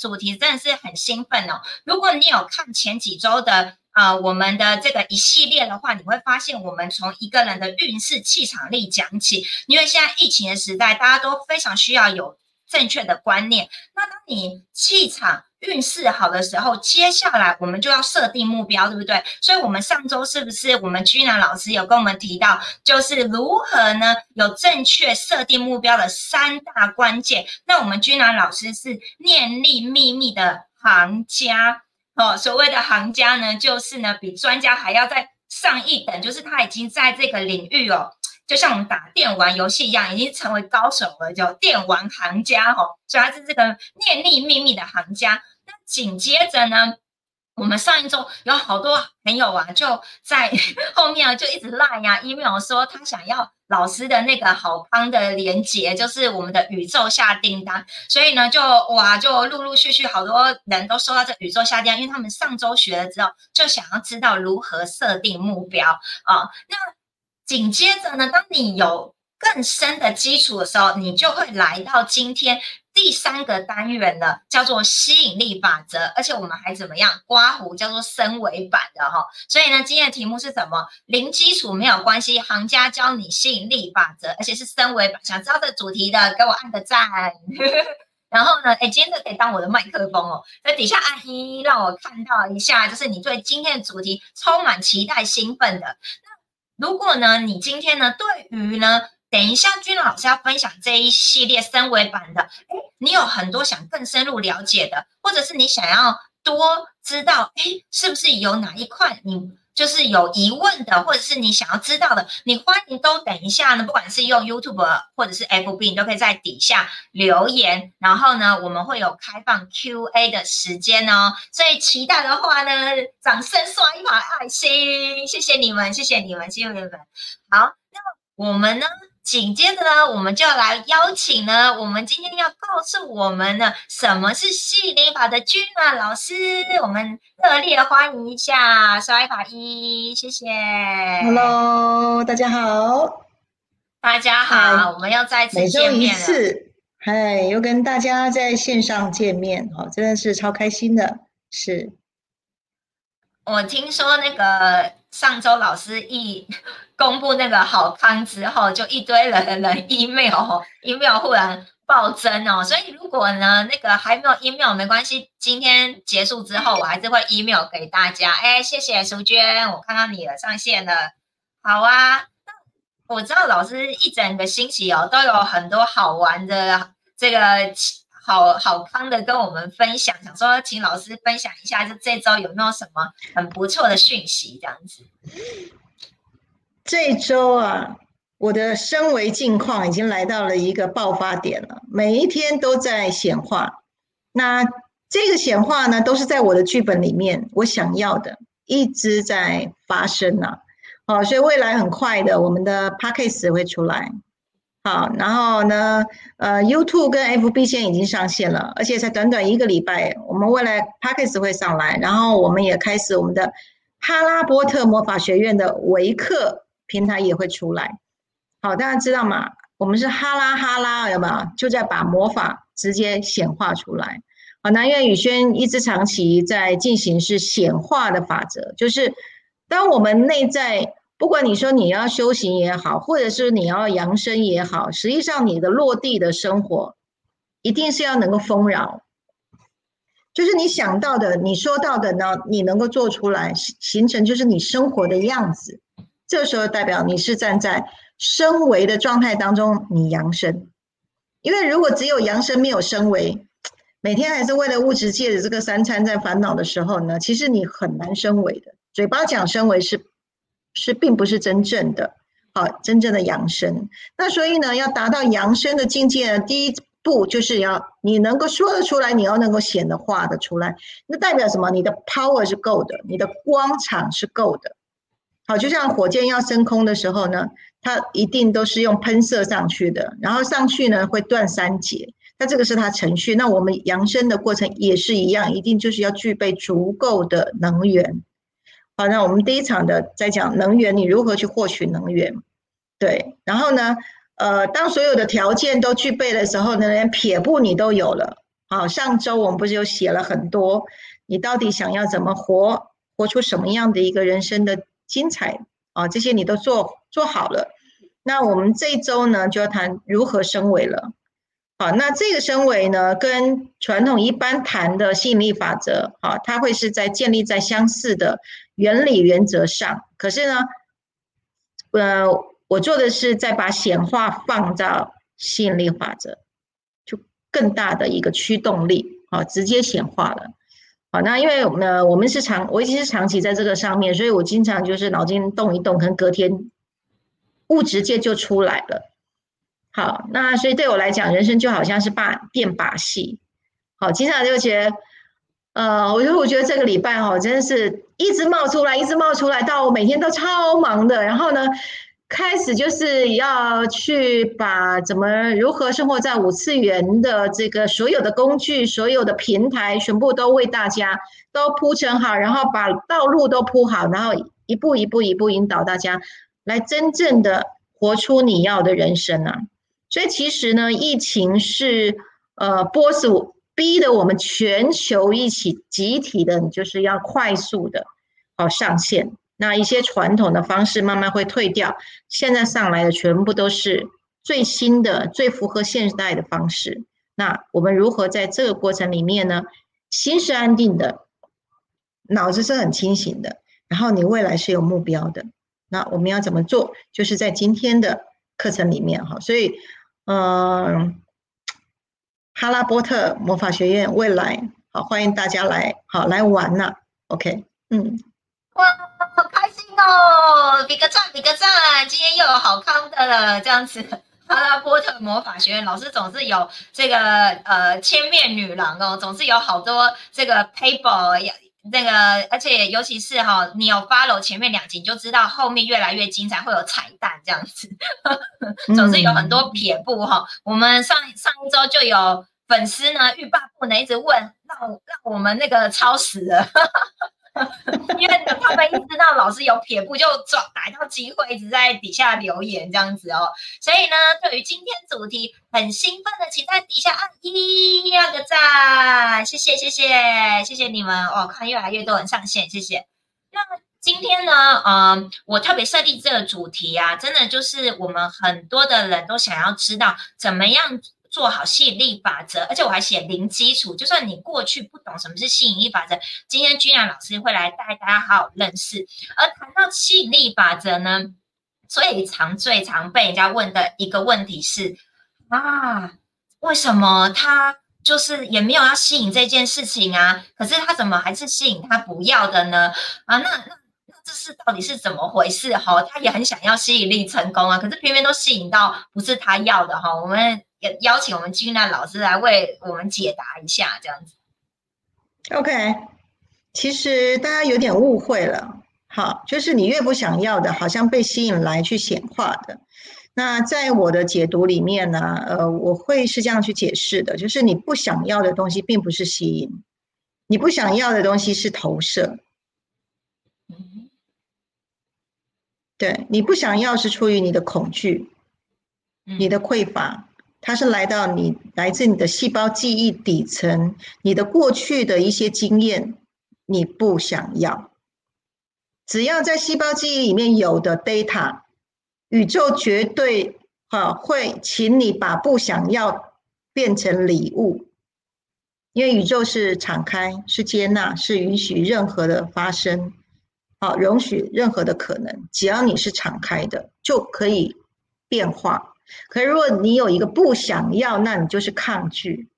主题真的是很兴奋哦。如果你有看前几周的啊，我们的这个一系列的话，你会发现我们从一个人的运势、气场力讲起，因为现在疫情的时代，大家都非常需要有正确的观念。那当你气场，运势好的时候，接下来我们就要设定目标，对不对？所以，我们上周是不是我们居南老师有跟我们提到，就是如何呢？有正确设定目标的三大关键。那我们居南老师是念力秘密的行家哦。所谓的行家呢，就是呢比专家还要再上一等，就是他已经在这个领域哦。就像我们打电玩游戏一样，已经成为高手了，叫电玩行家哦，所以他是这个念力秘密的行家。那紧接着呢，我们上一周有好多朋友啊，就在 后面啊，就一直赖呀，email 说他想要老师的那个好康的连接，就是我们的宇宙下订单。所以呢，就哇，就陆陆续续好多人都收到这宇宙下订单，因为他们上周学了之后，就想要知道如何设定目标啊，那。紧接着呢，当你有更深的基础的时候，你就会来到今天第三个单元了，叫做吸引力法则。而且我们还怎么样？刮胡叫做升维版的哈。所以呢，今天的题目是什么？零基础没有关系，行家教你吸引力法则，而且是升维版。想知道这主题的，给我按个赞。然后呢，哎，今天这可以当我的麦克风哦，在底下按一，让我看到一下，就是你对今天的主题充满期待、兴奋的。如果呢，你今天呢，对于呢，等一下君老师要分享这一系列三维版的，哎，你有很多想更深入了解的，或者是你想要多知道，哎，是不是有哪一块你？就是有疑问的，或者是你想要知道的，你欢迎都等一下呢。不管是用 YouTube 或者是 FB，你都可以在底下留言。然后呢，我们会有开放 QA 的时间哦。所以期待的话呢，掌声刷一把爱心，谢谢你们，谢谢你们，谢谢你们。好，那么我们呢？紧接着呢，我们就要来邀请呢，我们今天要告诉我们呢什么是吸引力法的君啊老师，我们热烈欢迎一下，刷一把一，谢谢。Hello，大家好，大家好，我们要再次见面了。嗨，又跟大家在线上见面，哦，真的是超开心的。是，我听说那个上周老师一。公布那个好康之后，就一堆人人 email，email 忽然暴增哦。所以如果呢，那个还没有 email 没关系，今天结束之后，我还是会 email 给大家。哎，谢谢淑娟，我看到你了，上线了。好啊，我知道老师一整个星期哦，都有很多好玩的这个好好康的跟我们分享，想说请老师分享一下，就这周有没有什么很不错的讯息这样子。这周啊，我的升维境况已经来到了一个爆发点了，每一天都在显化。那这个显化呢，都是在我的剧本里面，我想要的一直在发生呢。好，所以未来很快的，我们的 p a c k a g e 会出来。好，然后呢，呃，YouTube 跟 FB 现在已经上线了，而且才短短一个礼拜，我们未来 p a c k a g e 会上来，然后我们也开始我们的哈拉波特魔法学院的维克。平台也会出来，好，大家知道吗？我们是哈拉哈拉，有没有？就在把魔法直接显化出来。好，那因为宇轩一直长期在进行是显化的法则，就是当我们内在，不管你说你要修行也好，或者是你要扬升也好，实际上你的落地的生活一定是要能够丰饶，就是你想到的、你说到的呢，你能够做出来，形成就是你生活的样子。这时候代表你是站在升维的状态当中，你扬升。因为如果只有扬升没有升维，每天还是为了物质界的这个三餐在烦恼的时候呢，其实你很难升维的。嘴巴讲升维是是并不是真正的好，真正的扬升。那所以呢，要达到扬升的境界呢，第一步就是要你能够说得出来，你要能够显得画得出来。那代表什么？你的 power 是够的，你的光场是够的。好，就像火箭要升空的时候呢，它一定都是用喷射上去的，然后上去呢会断三节，那这个是它程序。那我们扬升的过程也是一样，一定就是要具备足够的能源。好，那我们第一场的在讲能源，你如何去获取能源？对，然后呢，呃，当所有的条件都具备的时候呢，连撇步你都有了，好，上周我们不是有写了很多，你到底想要怎么活，活出什么样的一个人生的精彩啊？这些你都做做好了。那我们这一周呢，就要谈如何升维了。好，那这个升维呢，跟传统一般谈的吸引力法则，好，它会是在建立在相似的原理原则上。可是呢，呃，我做的是再把显化放到吸引力法则，就更大的一个驱动力，好，直接显化了。好，那因为呃，我们是长，我已经是长期在这个上面，所以我经常就是脑筋动一动，可能隔天物直接就出来了。好，那所以对我来讲，人生就好像是把变把戏。好，经常就觉得，呃，我觉得我觉得这个礼拜哈，真的是一直冒出来，一直冒出来，到我每天都超忙的。然后呢，开始就是要去把怎么如何生活在五次元的这个所有的工具、所有的平台，全部都为大家都铺成好，然后把道路都铺好，然后一步一步一步引导大家来真正的活出你要的人生啊。所以其实呢，疫情是呃，boss 逼的我们全球一起集体的，你就是要快速的好上线。那一些传统的方式慢慢会退掉，现在上来的全部都是最新的、最符合现代的方式。那我们如何在这个过程里面呢？心是安定的，脑子是很清醒的，然后你未来是有目标的。那我们要怎么做？就是在今天的课程里面哈，所以。嗯，哈拉波特魔法学院未来好，欢迎大家来好来玩呐。OK，嗯，哇，好开心哦！比个赞，比个赞！今天又有好康的了，这样子。哈拉波特魔法学院老师总是有这个呃千面女郎哦，总是有好多这个 paper 那个，而且尤其是哈，你有 follow 前面两集，你就知道后面越来越精彩，会有彩蛋这样子，总是有很多撇步哈。我们上上一周就有粉丝呢欲罢不能，一直问，让让我们那个超时了。因为他们一知道老师有撇步，就抓逮到机会，一直在底下留言这样子哦。所以呢，对于今天主题很兴奋的，请在底下按一二个赞，谢谢谢谢谢谢你们哦！看越来越多人上线，谢谢。那今天呢，嗯，我特别设立这个主题啊，真的就是我们很多的人都想要知道怎么样。做好吸引力法则，而且我还写零基础。就算你过去不懂什么是吸引力法则，今天君然老师会来带大家好好认识。而谈到吸引力法则呢，最常、最常被人家问的一个问题是：啊，为什么他就是也没有要吸引这件事情啊？可是他怎么还是吸引他不要的呢？啊，那那那这是到底是怎么回事？哈，他也很想要吸引力成功啊，可是偏偏都吸引到不是他要的哈。我们。邀邀请我们金娜老师来为我们解答一下，这样子。OK，其实大家有点误会了，好，就是你越不想要的，好像被吸引来去显化的。那在我的解读里面呢，呃，我会是这样去解释的，就是你不想要的东西并不是吸引，你不想要的东西是投射。对你不想要是出于你的恐惧，你的匮乏。它是来到你来自你的细胞记忆底层，你的过去的一些经验，你不想要。只要在细胞记忆里面有的 data，宇宙绝对哈会请你把不想要变成礼物，因为宇宙是敞开，是接纳，是允许任何的发生，好，容许任何的可能，只要你是敞开的，就可以变化。可是，如果你有一个不想要，那你就是抗拒。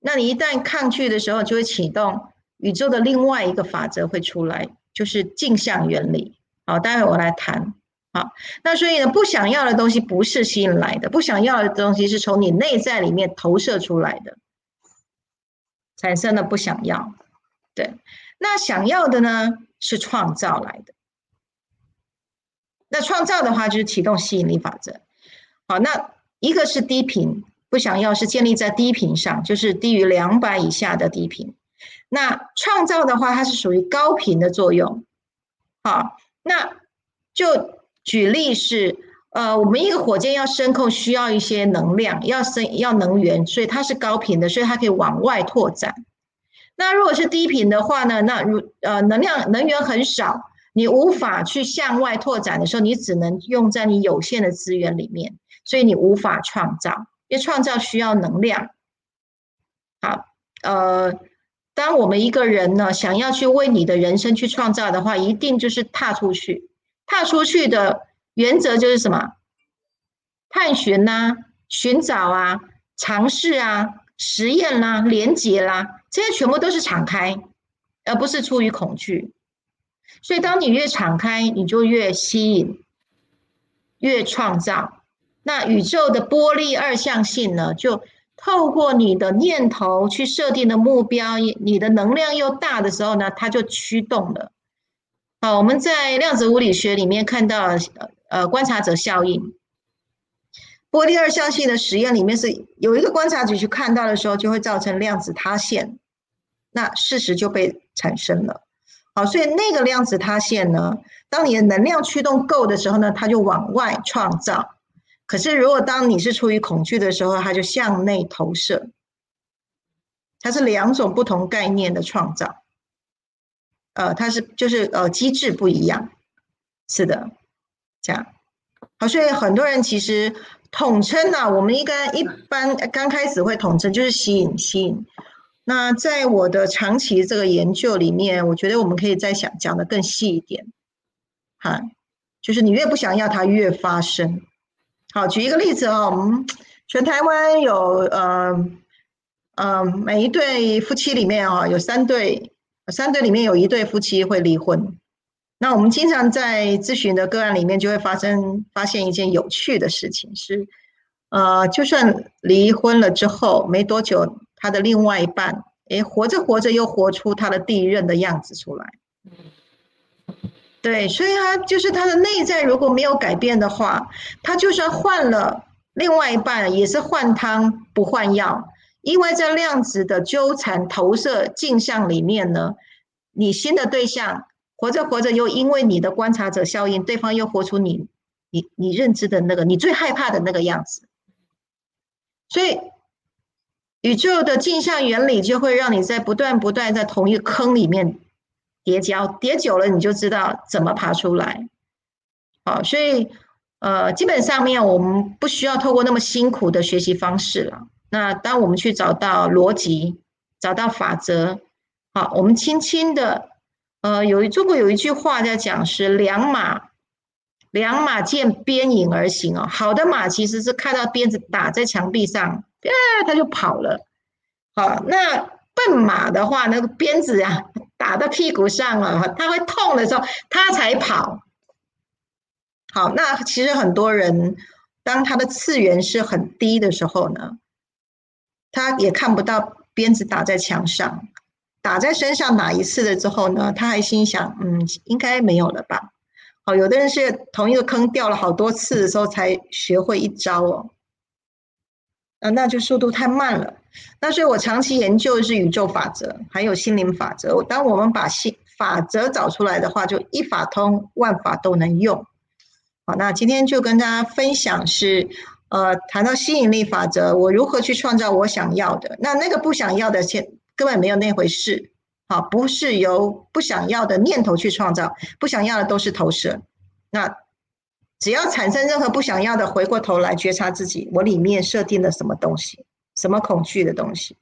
那你一旦抗拒的时候，就会启动宇宙的另外一个法则会出来，就是镜像原理。好，待会我来谈。好，那所以呢，不想要的东西不是吸引来的，不想要的东西是从你内在里面投射出来的，产生的不想要。对，那想要的呢，是创造来的。那创造的话就是启动吸引力法则。好，那一个是低频，不想要是建立在低频上，就是低于两百以下的低频。那创造的话，它是属于高频的作用。好，那就举例是，呃，我们一个火箭要升空需要一些能量，要升要能源，所以它是高频的，所以它可以往外拓展。那如果是低频的话呢？那如呃能量能源很少，你无法去向外拓展的时候，你只能用在你有限的资源里面，所以你无法创造，因为创造需要能量。好，呃。当我们一个人呢，想要去为你的人生去创造的话，一定就是踏出去。踏出去的原则就是什么？探寻呐，寻找啊，尝试啊，实验啦，连接啦，这些全部都是敞开，而不是出于恐惧。所以，当你越敞开，你就越吸引，越创造。那宇宙的波粒二象性呢，就。透过你的念头去设定的目标，你的能量又大的时候呢，它就驱动了。好，我们在量子物理学里面看到，呃，观察者效应，波粒二象性的实验里面是有一个观察者去看到的时候，就会造成量子塌陷，那事实就被产生了。好，所以那个量子塌陷呢，当你的能量驱动够的时候呢，它就往外创造。可是，如果当你是出于恐惧的时候，它就向内投射，它是两种不同概念的创造。呃，它是就是呃机制不一样，是的，这样。好，所以很多人其实统称呢，我们应该一般刚开始会统称就是吸引吸引。那在我的长期这个研究里面，我觉得我们可以再想讲的更细一点。哈，就是你越不想要它，越发生。好，举一个例子哦，我们全台湾有呃呃，每一对夫妻里面啊，有三对，三对里面有一对夫妻会离婚。那我们经常在咨询的个案里面，就会发生发现一件有趣的事情是，呃，就算离婚了之后没多久，他的另外一半，诶，活着活着又活出他的第一任的样子出来。对，所以他就是他的内在如果没有改变的话，他就算换了另外一半，也是换汤不换药。因为在量子的纠缠投射镜像里面呢，你新的对象活着活着又因为你的观察者效应，对方又活出你你你认知的那个你最害怕的那个样子。所以宇宙的镜像原理就会让你在不断不断在同一个坑里面。叠交叠久了，你就知道怎么爬出来。好，所以呃，基本上面我们不需要透过那么辛苦的学习方式了。那当我们去找到逻辑，找到法则，好，我们轻轻的，呃，有一中国有一句话在讲是“两马两马见鞭影而行”哦。好的马其实是看到鞭子打在墙壁上，啊，他就跑了。好，那笨马的话，那个鞭子呀。打到屁股上了，他会痛的时候，他才跑。好，那其实很多人，当他的次元是很低的时候呢，他也看不到鞭子打在墙上，打在身上哪一次了之后呢，他还心想，嗯，应该没有了吧。好，有的人是同一个坑掉了好多次的时候才学会一招哦。啊，那就速度太慢了。那所以我长期研究的是宇宙法则，还有心灵法则。当我们把心法则找出来的话，就一法通，万法都能用。好，那今天就跟大家分享是，呃，谈到吸引力法则，我如何去创造我想要的。那那个不想要的，先根本没有那回事。好，不是由不想要的念头去创造，不想要的都是投射。那。只要产生任何不想要的，回过头来觉察自己，我里面设定了什么东西，什么恐惧的东西，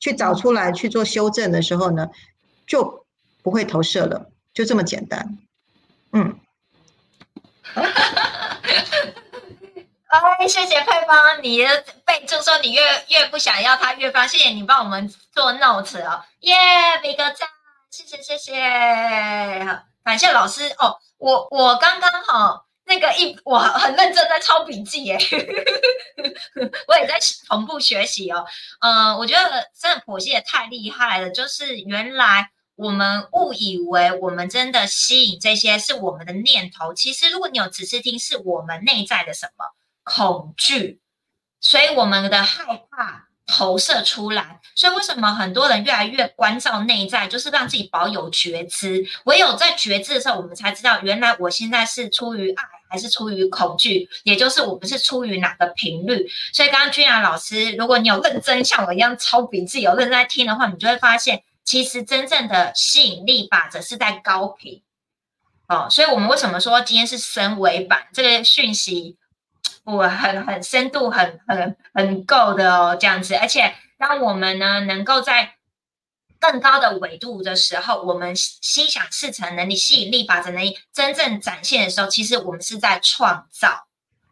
去找出来去做修正的时候呢，就不会投射了，就这么简单。嗯。哎，谢谢配方，你的备注说你越越不想要他越放，谢谢你帮我们做 notes 哦，耶，比个赞，谢谢谢谢，感谢老师哦，我我刚刚好。那个一我很认真在抄笔记耶，我也在同步学习哦。嗯，我觉得真的剖析也太厉害了。就是原来我们误以为我们真的吸引这些是我们的念头，其实如果你有仔细听，是我们内在的什么恐惧，所以我们的害怕。投射出来，所以为什么很多人越来越关照内在，就是让自己保有觉知。唯有在觉知的时候，我们才知道，原来我现在是出于爱还是出于恐惧？也就是我们是出于哪个频率？所以刚刚君雅老师，如果你有认真像我一样抄笔记，有认真在听的话，你就会发现，其实真正的吸引力法则是在高频。哦，所以我们为什么说今天是升维版？这个讯息我很很深度，很很很够的哦，这样子。而且当我们呢能够在更高的维度的时候，我们心想事成能力、吸引力法则能力真正展现的时候，其实我们是在创造。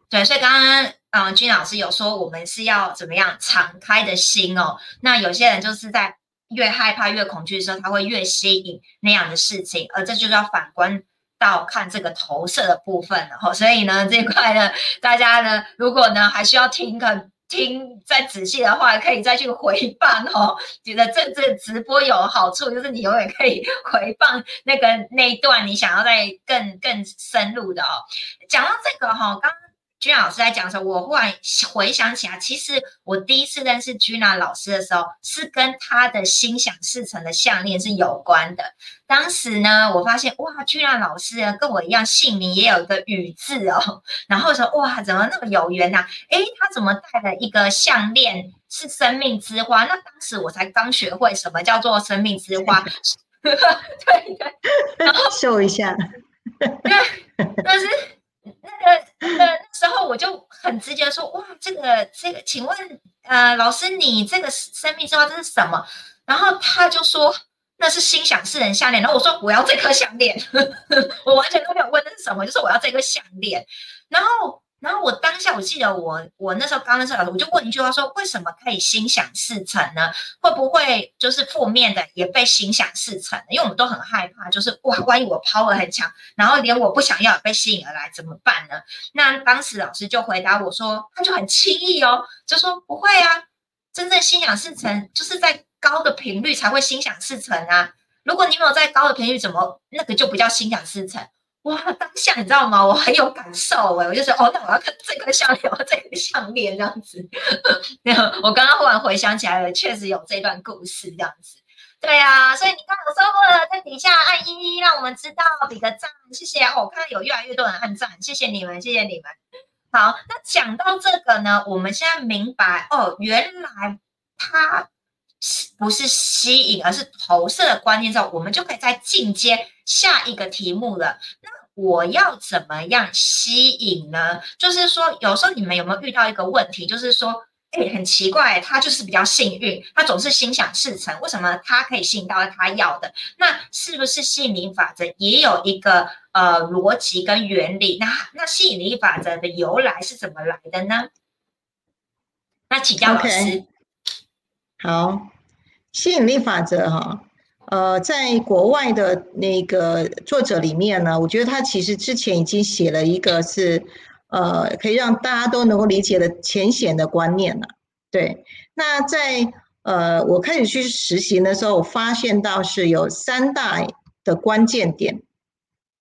对，所以刚刚嗯，君老师有说我们是要怎么样敞开的心哦。那有些人就是在越害怕、越恐惧的时候，他会越吸引那样的事情，而这就是要反观。到看这个投射的部分了哈，所以呢，这块呢，大家呢，如果呢还需要听个听再仔细的话，可以再去回放哦。觉得这这直播有好处，就是你永远可以回放那个那一段你想要再更更深入的哦。讲到这个哈，刚。君老师在讲的时候，我忽然回想起来，其实我第一次认识君娜老师的时候，是跟他的心想事成的项链是有关的。当时呢，我发现哇，君娜老师跟我一样，姓名也有一个宇字哦。然后说哇，怎么那么有缘呐？诶，他怎么戴了一个项链是生命之花？那当时我才刚学会什么叫做生命之花 对对，然后 秀一下，对，但是。那个那那时候我就很直接说哇，这个这个，请问呃老师，你这个生命之花这是什么？然后他就说那是心想事成项链。然后我说我要这颗项链，我完全都没有问那是什么，就是我要这个项链。然后。然后我当下我记得我我那时候刚认识老师，我就问一句话说：为什么可以心想事成呢？会不会就是负面的也被心想事成？因为我们都很害怕，就是哇，万一我 power 很强，然后连我不想要被吸引而来怎么办呢？那当时老师就回答我说，他就很轻易哦，就说不会啊，真正心想事成就是在高的频率才会心想事成啊。如果你没有在高的频率，怎么那个就不叫心想事成？哇，当下你知道吗？我很有感受哎，我就说哦，那我要看这个项链，我要这个项链这样子。我刚刚忽然回想起来了，确实有这段故事这样子。对啊，所以你刚有收获了，在底下按一一，让我们知道，比个赞，谢谢哦。我看到有越来越多人按赞，谢谢你们，谢谢你们。好，那讲到这个呢，我们现在明白哦，原来它不是吸引，而是投射的观念之后，我们就可以再进阶下一个题目了。那我要怎么样吸引呢？就是说，有时候你们有没有遇到一个问题，就是说，哎，很奇怪，他就是比较幸运，他总是心想事成，为什么他可以吸引到他要的？那是不是吸引力法则也有一个呃逻辑跟原理？那那吸引力法则的由来是怎么来的呢？那请教老师。好，吸引力法则哈。呃，在国外的那个作者里面呢，我觉得他其实之前已经写了一个是，呃，可以让大家都能够理解的浅显的观念了。对，那在呃我开始去实行的时候，我发现到是有三大的关键点。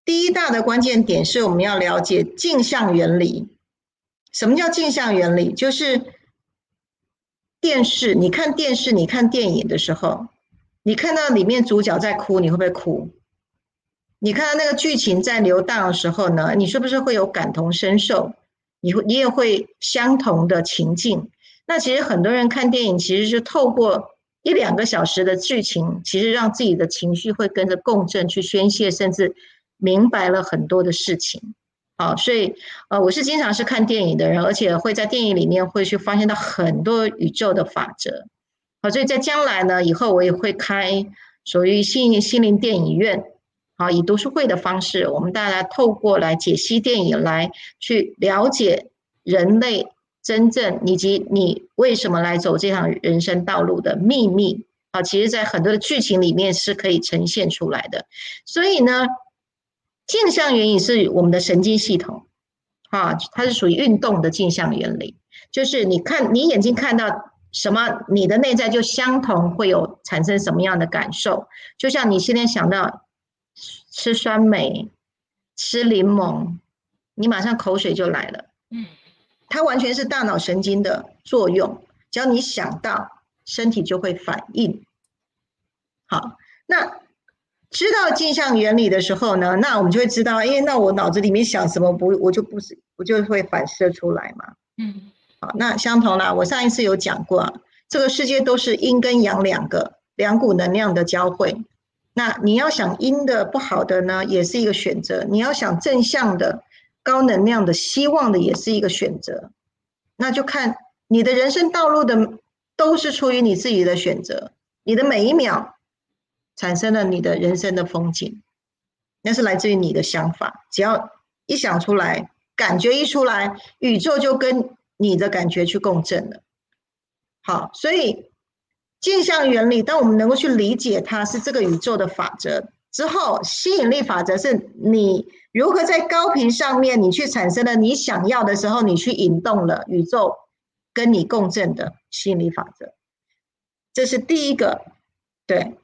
第一大的关键点是我们要了解镜像原理。什么叫镜像原理？就是电视，你看电视，你看电影的时候。你看到里面主角在哭，你会不会哭？你看到那个剧情在流荡的时候呢，你是不是会有感同身受？你会，你也会相同的情境。那其实很多人看电影，其实是透过一两个小时的剧情，其实让自己的情绪会跟着共振去宣泄，甚至明白了很多的事情。好，所以呃，我是经常是看电影的人，而且会在电影里面会去发现到很多宇宙的法则。所以在将来呢，以后我也会开属于心心灵电影院，好，以读书会的方式，我们大家透过来解析电影，来去了解人类真正以及你为什么来走这趟人生道路的秘密。啊，其实，在很多的剧情里面是可以呈现出来的。所以呢，镜像原理是我们的神经系统，啊，它是属于运动的镜像原理，就是你看你眼睛看到。什么？你的内在就相同，会有产生什么样的感受？就像你现在想到吃酸梅、吃柠檬，你马上口水就来了。嗯，它完全是大脑神经的作用，只要你想到，身体就会反应。好，那知道镜像原理的时候呢，那我们就会知道，哎，那我脑子里面想什么不，我就不是，我就会反射出来嘛。嗯，那相同啦，我上一次有讲过，这个世界都是阴跟阳两个两股能量的交汇。那你要想阴的不好的呢，也是一个选择；你要想正向的高能量的希望的，也是一个选择。那就看你的人生道路的，都是出于你自己的选择。你的每一秒产生了你的人生的风景，那是来自于你的想法。只要一想出来，感觉一出来，宇宙就跟你的感觉去共振了。好，所以。镜像原理，当我们能够去理解它是这个宇宙的法则之后，吸引力法则是你如何在高频上面，你去产生了你想要的时候，你去引动了宇宙跟你共振的吸引力法则。这是第一个，对。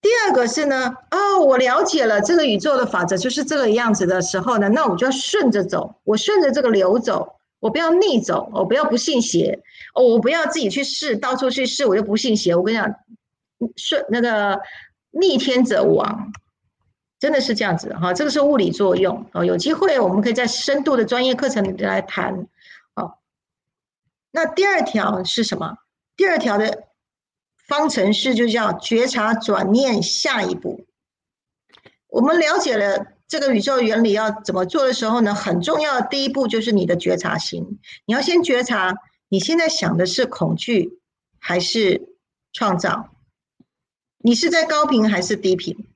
第二个是呢，哦，我了解了这个宇宙的法则就是这个样子的时候呢，那我就要顺着走，我顺着这个流走。我不要逆走，我不要不信邪，哦，我不要自己去试，到处去试，我就不信邪。我跟你讲，顺那个逆天者亡，真的是这样子哈。这个是物理作用哦。有机会我们可以在深度的专业课程里来谈。哦，那第二条是什么？第二条的方程式就叫觉察转念下一步。我们了解了。这个宇宙原理要怎么做的时候呢？很重要的第一步就是你的觉察心，你要先觉察你现在想的是恐惧还是创造，你是在高频还是低频？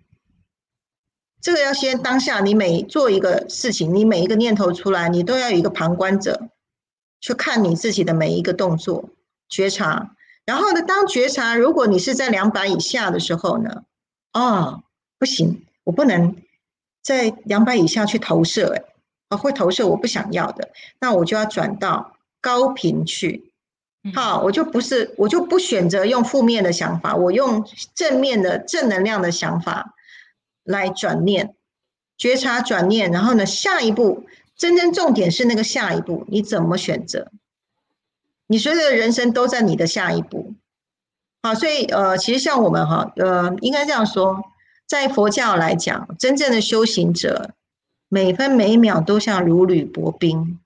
这个要先当下，你每做一个事情，你每一个念头出来，你都要有一个旁观者去看你自己的每一个动作，觉察。然后呢，当觉察如果你是在两百以下的时候呢，哦，不行，我不能。在两百以下去投射，哎，啊，会投射我不想要的，那我就要转到高频去。好，我就不是，我就不选择用负面的想法，我用正面的正能量的想法来转念，觉察转念，然后呢，下一步真正重点是那个下一步你怎么选择？你所有的人生都在你的下一步。好，所以呃，其实像我们哈，呃，应该这样说。在佛教来讲，真正的修行者，每分每秒都像如履薄冰，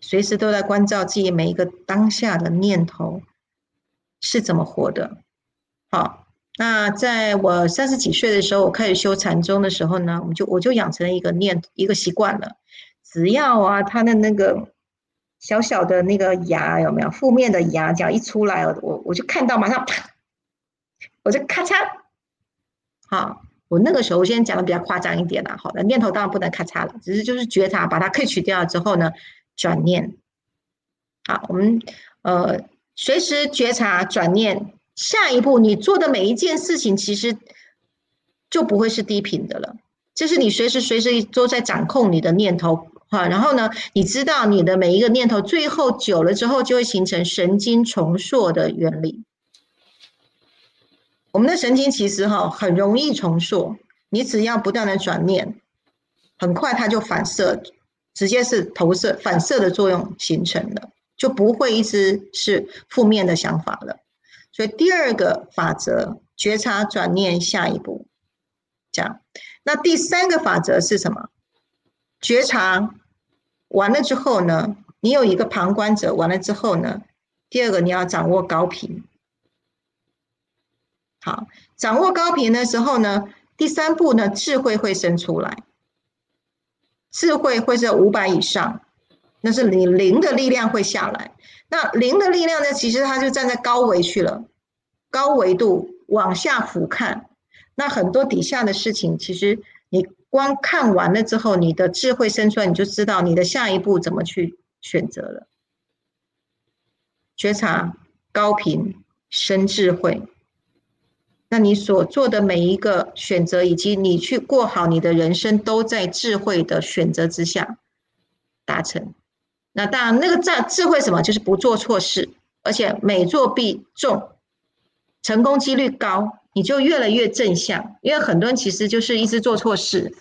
随时都在关照自己每一个当下的念头是怎么活的。好，那在我三十几岁的时候，我开始修禅宗的时候呢，我就我就养成了一个念一个习惯了，只要啊，他的那个小小的那个牙有没有负面的牙角一出来，我我就看到马上啪，我就咔嚓。好，我那个时候，我先讲的比较夸张一点啦。好的，念头当然不能咔嚓了，只是就是觉察，把它可以取掉之后呢，转念。好，我们呃随时觉察转念，下一步你做的每一件事情，其实就不会是低频的了。就是你随时随时都在掌控你的念头哈，然后呢，你知道你的每一个念头，最后久了之后，就会形成神经重塑的原理。我们的神经其实哈很容易重塑，你只要不断的转念，很快它就反射，直接是投射反射的作用形成的，就不会一直是负面的想法了。所以第二个法则，觉察转念，下一步，这样。那第三个法则是什么？觉察完了之后呢，你有一个旁观者，完了之后呢，第二个你要掌握高频。好，掌握高频的时候呢，第三步呢，智慧会生出来。智慧会是五百以上，那是你零的力量会下来。那零的力量呢，其实它就站在高维去了，高维度往下俯瞰。那很多底下的事情，其实你光看完了之后，你的智慧生出来，你就知道你的下一步怎么去选择了。觉察高频生智慧。那你所做的每一个选择，以及你去过好你的人生，都在智慧的选择之下达成。那当然，那个在智慧什么，就是不做错事，而且每做必中，成功几率高，你就越来越正向。因为很多人其实就是一直做错事，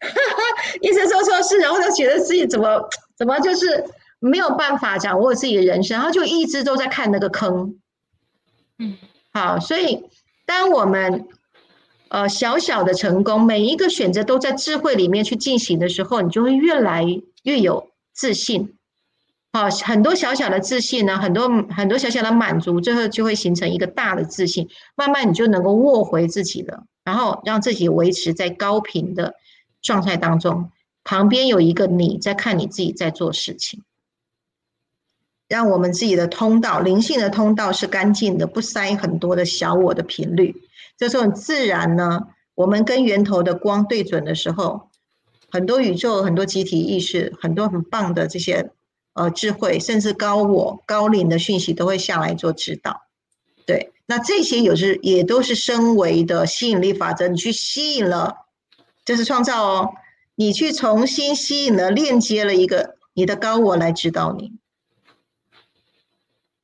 一直做错事，然后就觉得自己怎么怎么就是没有办法掌握自己的人生，然后就一直都在看那个坑。嗯，好，所以。当我们呃小小的成功，每一个选择都在智慧里面去进行的时候，你就会越来越有自信。好，很多小小的自信呢，很多很多小小的满足，最后就会形成一个大的自信，慢慢你就能够握回自己了，然后让自己维持在高频的状态当中，旁边有一个你在看你自己在做事情，让我们自己的通道，灵性的通道是干净的，不塞很多的小我的频率，这时候自然呢，我们跟源头的光对准的时候，很多宇宙、很多集体意识、很多很棒的这些。呃，智慧甚至高我、高龄的讯息都会下来做指导，对，那这些有时也都是身为的吸引力法则，你去吸引了，这是创造哦，你去重新吸引了、链接了一个你的高我来指导你，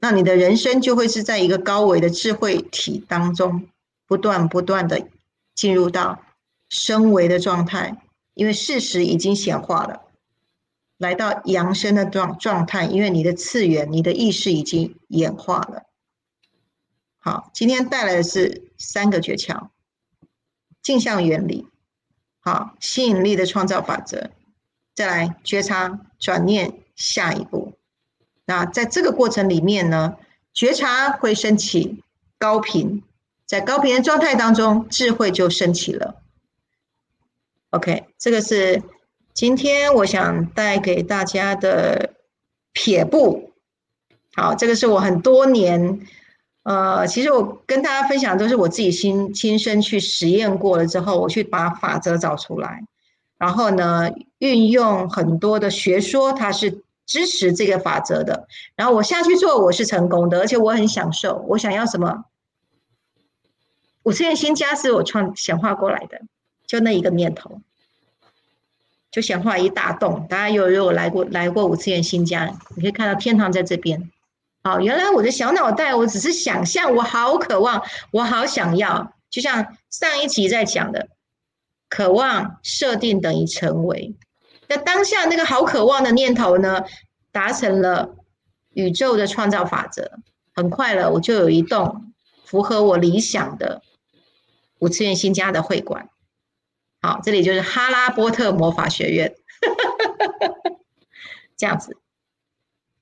那你的人生就会是在一个高维的智慧体当中，不断不断的进入到升维的状态，因为事实已经显化了。来到扬升的状状态，因为你的次元、你的意识已经演化了。好，今天带来的是三个诀窍：镜像原理，好，吸引力的创造法则，再来觉察、转念，下一步。那在这个过程里面呢，觉察会升起高频，在高频的状态当中，智慧就升起了。OK，这个是。今天我想带给大家的撇步，好，这个是我很多年，呃，其实我跟大家分享都是我自己亲亲身去实验过了之后，我去把法则找出来，然后呢，运用很多的学说，它是支持这个法则的，然后我下去做，我是成功的，而且我很享受。我想要什么？五次元新家是我创显化过来的，就那一个念头。就显化一大栋，大家有有来过来过五次元新家，你可以看到天堂在这边。好，原来我的小脑袋，我只是想象，我好渴望，我好想要，就像上一集在讲的，渴望设定等于成为。那当下那个好渴望的念头呢，达成了宇宙的创造法则，很快了，我就有一栋符合我理想的五次元新家的会馆。好，这里就是哈拉波特魔法学院，这样子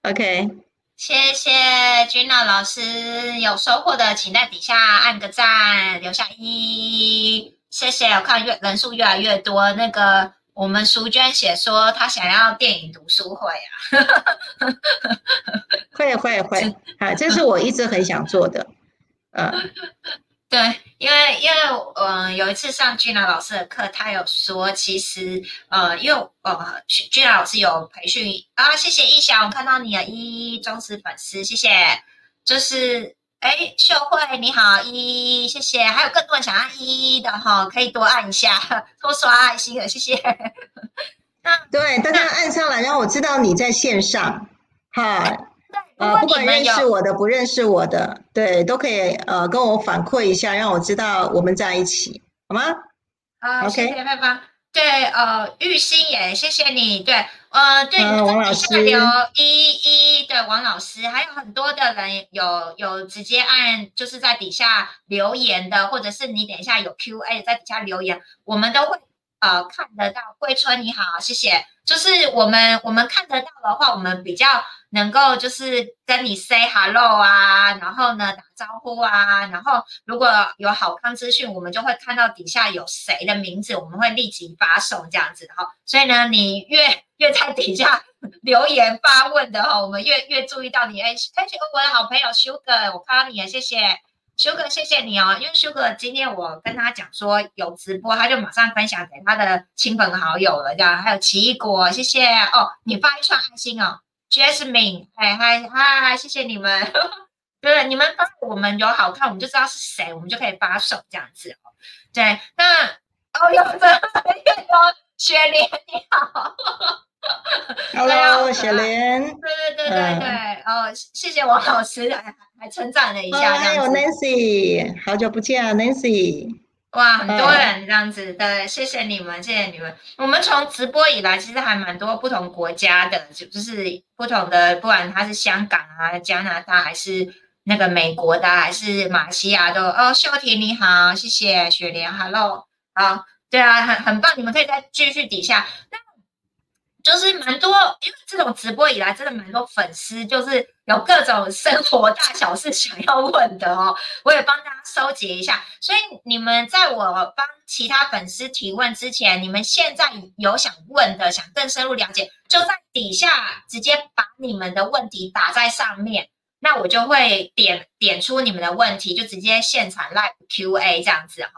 ，OK，谢谢君娜老师，有收获的请在底下按个赞，留下一，谢谢。我看越人数越来越多，那个我们淑娟写说她想要电影读书会啊，会 会会，啊，这是我一直很想做的，嗯。对，因为因为嗯，有一次上俊娜老师的课，他有说，其实呃，因为呃，俊娜老师有培训啊，谢谢一翔，我看到你的一忠实粉丝，谢谢。就是哎，秀慧你好，一谢谢，还有更多人想按一的哈，可以多按一下，多刷爱心的，谢谢。那对，大家按上来，让我知道你在线上，哈。呃，不管认识我的不认识我的，对，都可以呃跟我反馈一下，让我知道我们在一起，好吗？啊，谢谢拜拜。对，呃，玉心也谢谢你。对，呃，对，王老师刘一一对王老师，还有很多的人有有直接按就是在底下留言的，或者是你等一下有 Q A 在底下留言，我们都会呃看得到。桂春你好，谢谢。就是我们我们看得到的话，我们比较。能够就是跟你 say hello 啊，然后呢打招呼啊，然后如果有好康资讯，我们就会看到底下有谁的名字，我们会立即发送这样子哈。所以呢，你越越在底下留言发问的哈，我们越越注意到你。哎，谢谢我的好朋友 Sugar，我看到你了，谢谢修哥谢谢你哦。因为修哥今天我跟他讲说有直播，他就马上分享给他的亲朋好友了，这样还有奇异果，谢谢哦。你发一串爱心哦。Jasmine，嗨嗨嗨，谢谢你们。对，你们发我们有好看，我们就知道是谁，我们就可以发手这样子哦。对，那哦，有的越多，雪莲你好。Hello，雪莲。对对对对对，哦，谢谢王老师，还还称赞了一下。还有 Nancy，好久不见啊，Nancy。哇，很多人这样子，对，谢谢你们，谢谢你们。我们从直播以来，其实还蛮多不同国家的，就就是不同的，不管他是香港啊、加拿大还是那个美国的还是马来西亚的哦，秀婷你好，谢谢雪莲，Hello，好，对啊，很很棒，你们可以再继续底下。那就是蛮多，因为这种直播以来，真的蛮多粉丝，就是有各种生活大小事想要问的哦。我也帮大家收集一下，所以你们在我帮其他粉丝提问之前，你们现在有想问的，想更深入了解，就在底下直接把你们的问题打在上面，那我就会点点出你们的问题，就直接现场 live Q A 这样子哈。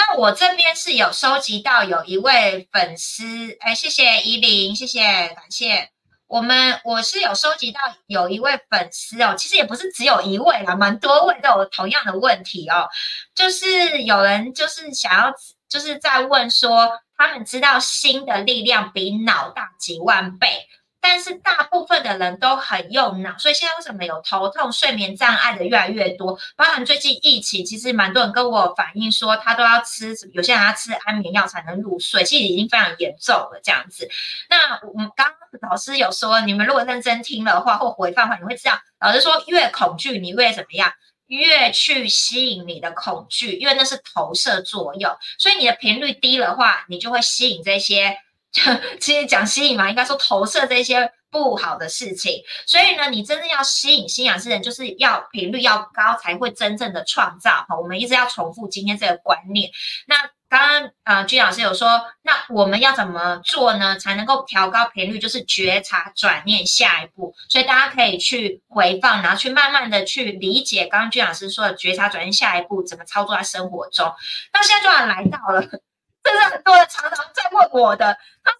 那我这边是有收集到有一位粉丝，哎，谢谢依林，谢谢，感谢我们，我是有收集到有一位粉丝哦，其实也不是只有一位啦，蛮多位都有同样的问题哦，就是有人就是想要，就是在问说，他们知道心的力量比脑大几万倍。但是大部分的人都很用脑，所以现在为什么有头痛、睡眠障碍的越来越多？包含最近疫情，其实蛮多人跟我反映说，他都要吃，有些人要吃安眠药才能入睡，其实已经非常严重了这样子。那我们刚老师有说，你们如果认真听的话或回放的话，你会知道，老师说越恐惧，你越怎么样，越去吸引你的恐惧，因为那是投射作用，所以你的频率低的话，你就会吸引这些。其实讲吸引嘛，应该说投射这些不好的事情。所以呢，你真正要吸引心想事成，就是要频率要高，才会真正的创造。哈，我们一直要重复今天这个观念。那刚刚呃，君老师有说，那我们要怎么做呢？才能够调高频率？就是觉察、转念，下一步。所以大家可以去回放，然后去慢慢的去理解刚刚君老师说的觉察、转念，下一步怎么操作在生活中。那现在就要来到了。这是很多人常常在问我的，他说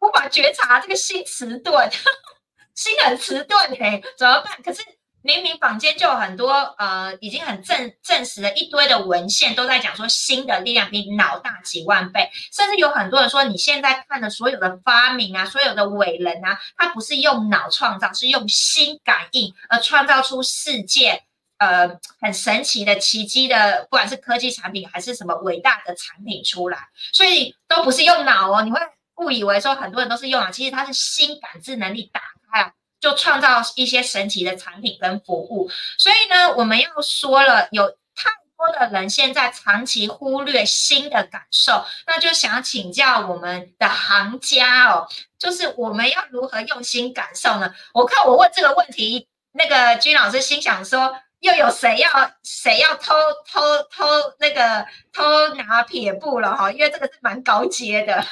无法觉察这个心迟钝，心很迟钝嘿，怎么办？可是明明坊间就有很多呃，已经很证证实了一堆的文献都在讲说，心的力量比脑大几万倍，甚至有很多人说，你现在看的所有的发明啊，所有的伟人啊，他不是用脑创造，是用心感应而创造出世界。呃，很神奇的奇迹的，不管是科技产品还是什么伟大的产品出来，所以都不是用脑哦。你会误以为说很多人都是用脑，其实它是心感知能力打开了，就创造一些神奇的产品跟服务。所以呢，我们要说了，有太多的人现在长期忽略心的感受，那就想请教我们的行家哦，就是我们要如何用心感受呢？我看我问这个问题，那个君老师心想说。又有谁要谁要偷偷偷那个偷拿撇布了哈？因为这个是蛮高阶的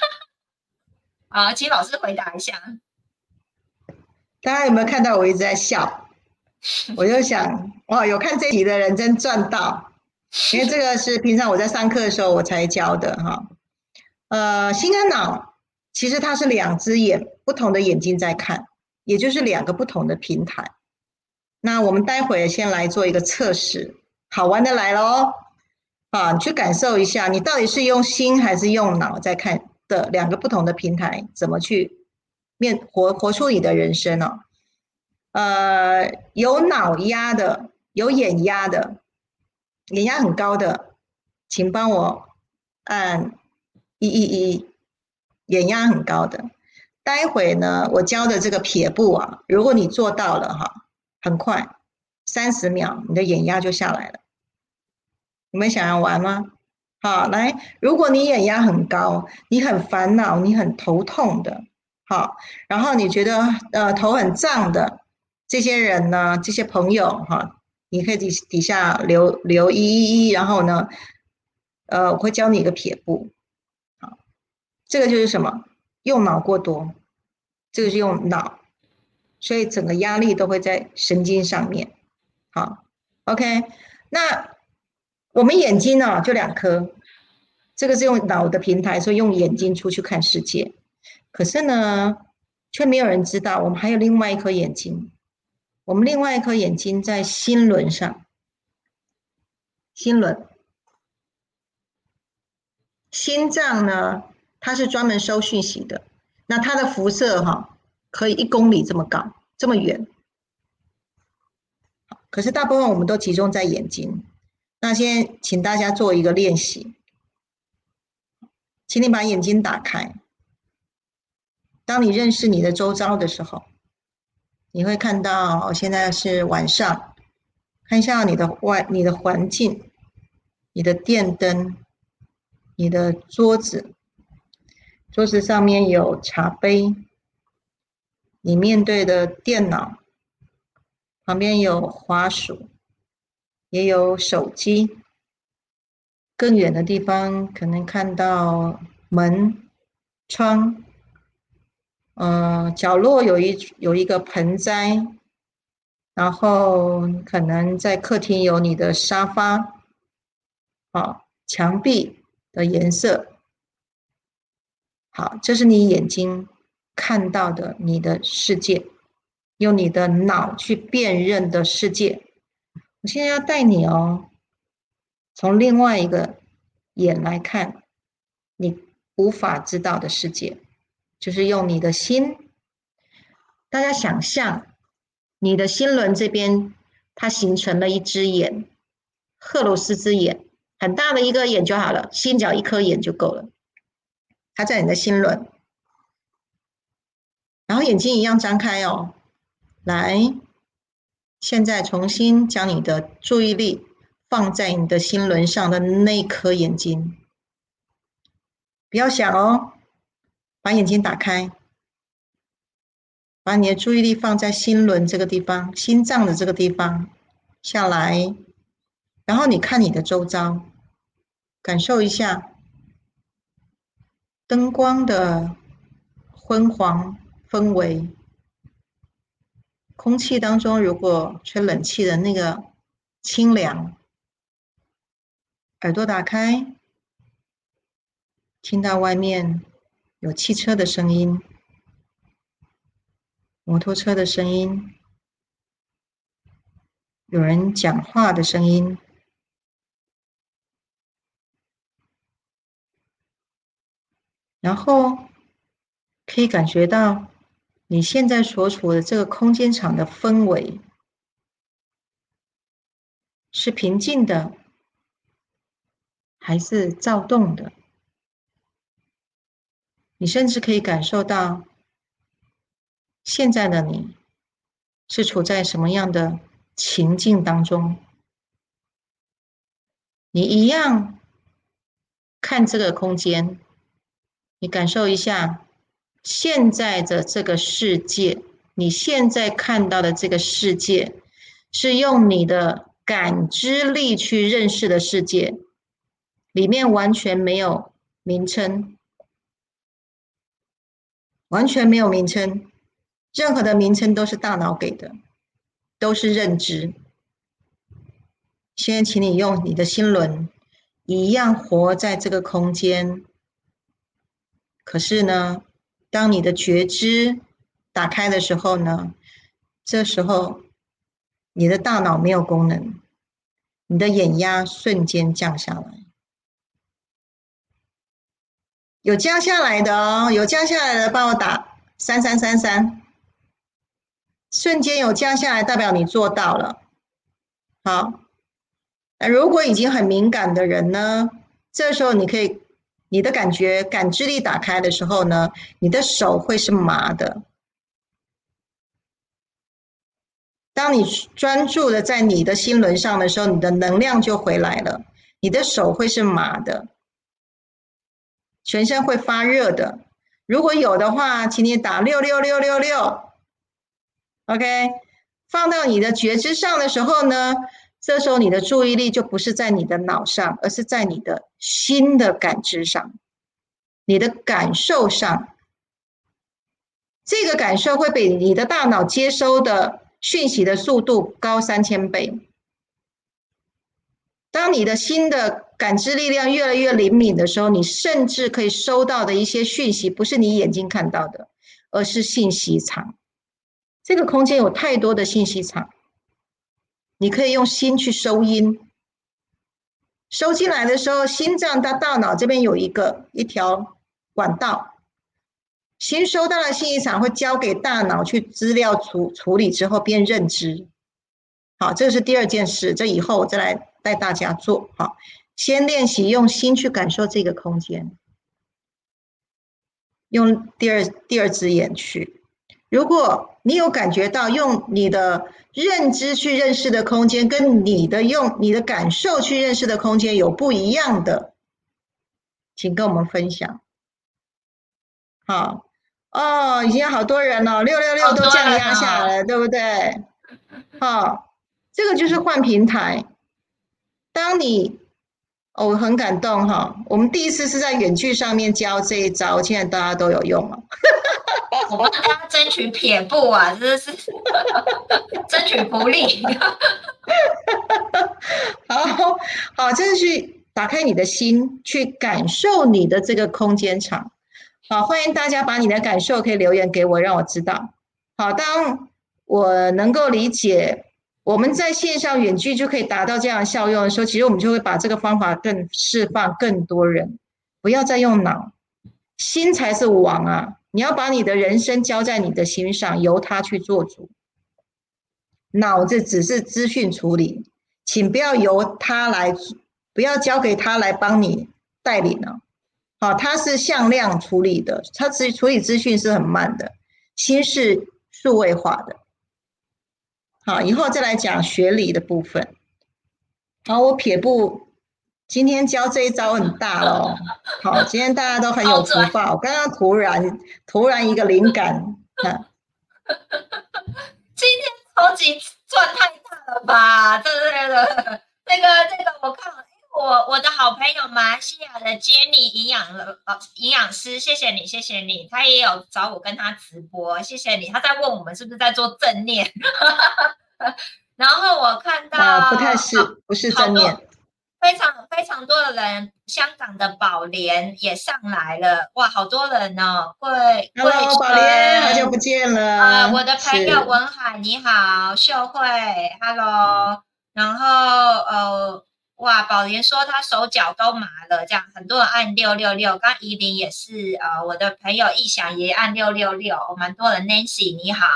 啊，请老师回答一下。大家有没有看到我一直在笑？我就想，哇，有看这题的人真赚到，因为这个是平常我在上课的时候我才教的哈。呃，心跟脑其实它是两只眼不同的眼睛在看，也就是两个不同的平台。那我们待会先来做一个测试，好玩的来喽！啊，你去感受一下，你到底是用心还是用脑在看的两个不同的平台，怎么去面活活出你的人生呢？呃，有脑压的，有眼压的，眼压很高的，请帮我按一一一，眼压很高的。待会呢，我教的这个撇步啊，如果你做到了哈。很快，三十秒，你的眼压就下来了。你们想要玩吗？好，来，如果你眼压很高，你很烦恼，你很头痛的，好，然后你觉得呃头很胀的这些人呢，这些朋友哈，你可以底底下留留一一一，然后呢，呃，我会教你一个撇步，好，这个就是什么？用脑过多，这个是用脑。所以整个压力都会在神经上面，好，OK。那我们眼睛呢，就两颗，这个是用脑的平台，所以用眼睛出去看世界。可是呢，却没有人知道，我们还有另外一颗眼睛。我们另外一颗眼睛在心轮上，心轮，心脏呢，它是专门收讯息的。那它的辐射哈。可以一公里这么高，这么远。可是大部分我们都集中在眼睛。那先请大家做一个练习，请你把眼睛打开。当你认识你的周遭的时候，你会看到现在是晚上，看一下你的外、你的环境、你的电灯、你的桌子，桌子上面有茶杯，你面对的电脑旁边有滑鼠，也有手机。更远的地方可能看到门、窗，呃，角落有一有一个盆栽，然后可能在客厅有你的沙发，好，墙壁的颜色，好，这是你眼睛看到的你的世界，用你的脑去辨认的世界。我现在要带你哦。从另外一个眼来看，你无法知道的世界，就是用你的心。大家想象，你的心轮这边，它形成了一只眼，赫鲁斯之眼，很大的一个眼就好了，心角一颗眼就够了。它在你的心轮，然后眼睛一样张开哦。来，现在重新将你的注意力。放在你的心轮上的那颗眼睛，不要想哦，把眼睛打开，把你的注意力放在心轮这个地方，心脏的这个地方下来，然后你看你的周遭，感受一下灯光的昏黄氛围，空气当中如果吹冷气的那个清凉。耳朵打开，听到外面有汽车的声音、摩托车的声音、有人讲话的声音，然后可以感觉到你现在所处的这个空间场的氛围是平静的。还是躁动的，你甚至可以感受到现在的你是处在什么样的情境当中。你一样看这个空间，你感受一下现在的这个世界，你现在看到的这个世界是用你的感知力去认识的世界。里面完全没有名称，完全没有名称，任何的名称都是大脑给的，都是认知。现在，请你用你的心轮，一样活在这个空间。可是呢，当你的觉知打开的时候呢，这时候你的大脑没有功能，你的眼压瞬间降下来。有降下来的哦，有降下来的，帮我打三三三三。瞬间有降下来，代表你做到了。好，那如果已经很敏感的人呢？这时候你可以，你的感觉感知力打开的时候呢，你的手会是麻的。当你专注的在你的心轮上的时候，你的能量就回来了，你的手会是麻的。全身会发热的，如果有的话，请你打六六六六六。OK，放到你的觉知上的时候呢，这时候你的注意力就不是在你的脑上，而是在你的心的感知上，你的感受上。这个感受会比你的大脑接收的讯息的速度高三千倍。当你的心的感知力量越来越灵敏的时候，你甚至可以收到的一些讯息，不是你眼睛看到的，而是信息场。这个空间有太多的信息场，你可以用心去收音。收进来的时候，心脏到大脑这边有一个一条管道，新收到的信息场会交给大脑去资料处处理之后变认知。好，这是第二件事，这以后我再来。带大家做好，先练习用心去感受这个空间，用第二第二只眼去如果你有感觉到用你的认知去认识的空间，跟你的用你的感受去认识的空间有不一样的，请跟我们分享。好，哦，已经有好多人了，六六六都降压下来了，对不对？好，这个就是换平台。当你哦，我很感动哈，我们第一次是在远距上面教这一招，现在大家都有用了。我们大家争取撇步啊，真的是争取福利。好好，真的去打开你的心，去感受你的这个空间场。好，欢迎大家把你的感受可以留言给我，让我知道。好，当我能够理解我们在线上远距就可以达到这样效用的时候，其实我们就会把这个方法更释放更多人，不要再用脑，心才是王啊！你要把你的人生交在你的心上，由他去做主。脑子只是资讯处理，请不要由他来，不要交给他来帮你带领了。好，他是向量处理的，他处处理资讯是很慢的，心是数位化的。好，以后再来讲学理的部分。好，我撇步。今天教这一招很大喽，好，今天大家都很有福报。刚刚突然突然一个灵感，今天超级赚太大了吧？对对对，那个这个我看了，我我的好朋友马来西亚的 Jenny 营养了呃营养师，谢谢你，谢谢你，他也有找我跟他直播，谢谢你，他在问我们是不是在做正念，然后我看到不太是，不是正念。非常非常多的人，香港的宝莲也上来了，哇，好多人哦！贵贵宝莲，好久不见了啊！我的朋友文海你好，秀慧，Hello，然后呃，哇，宝莲说他手脚都麻了，这样很多人按六六六，刚怡琳也是呃，我的朋友易想也按六六六，蛮多人，Nancy 你好，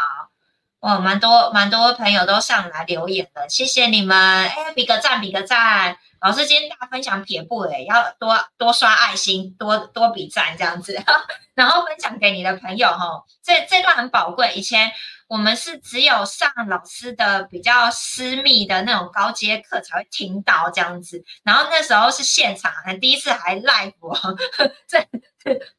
哇，蛮多蛮多朋友都上来留言了，谢谢你们，哎，比个赞，比个赞。老师今天大分享撇步诶，要多多刷爱心，多多比赞这样子，然后分享给你的朋友哈。这这段很宝贵。以前我们是只有上老师的比较私密的那种高阶课才会听到这样子，然后那时候是现场，还第一次还 live，这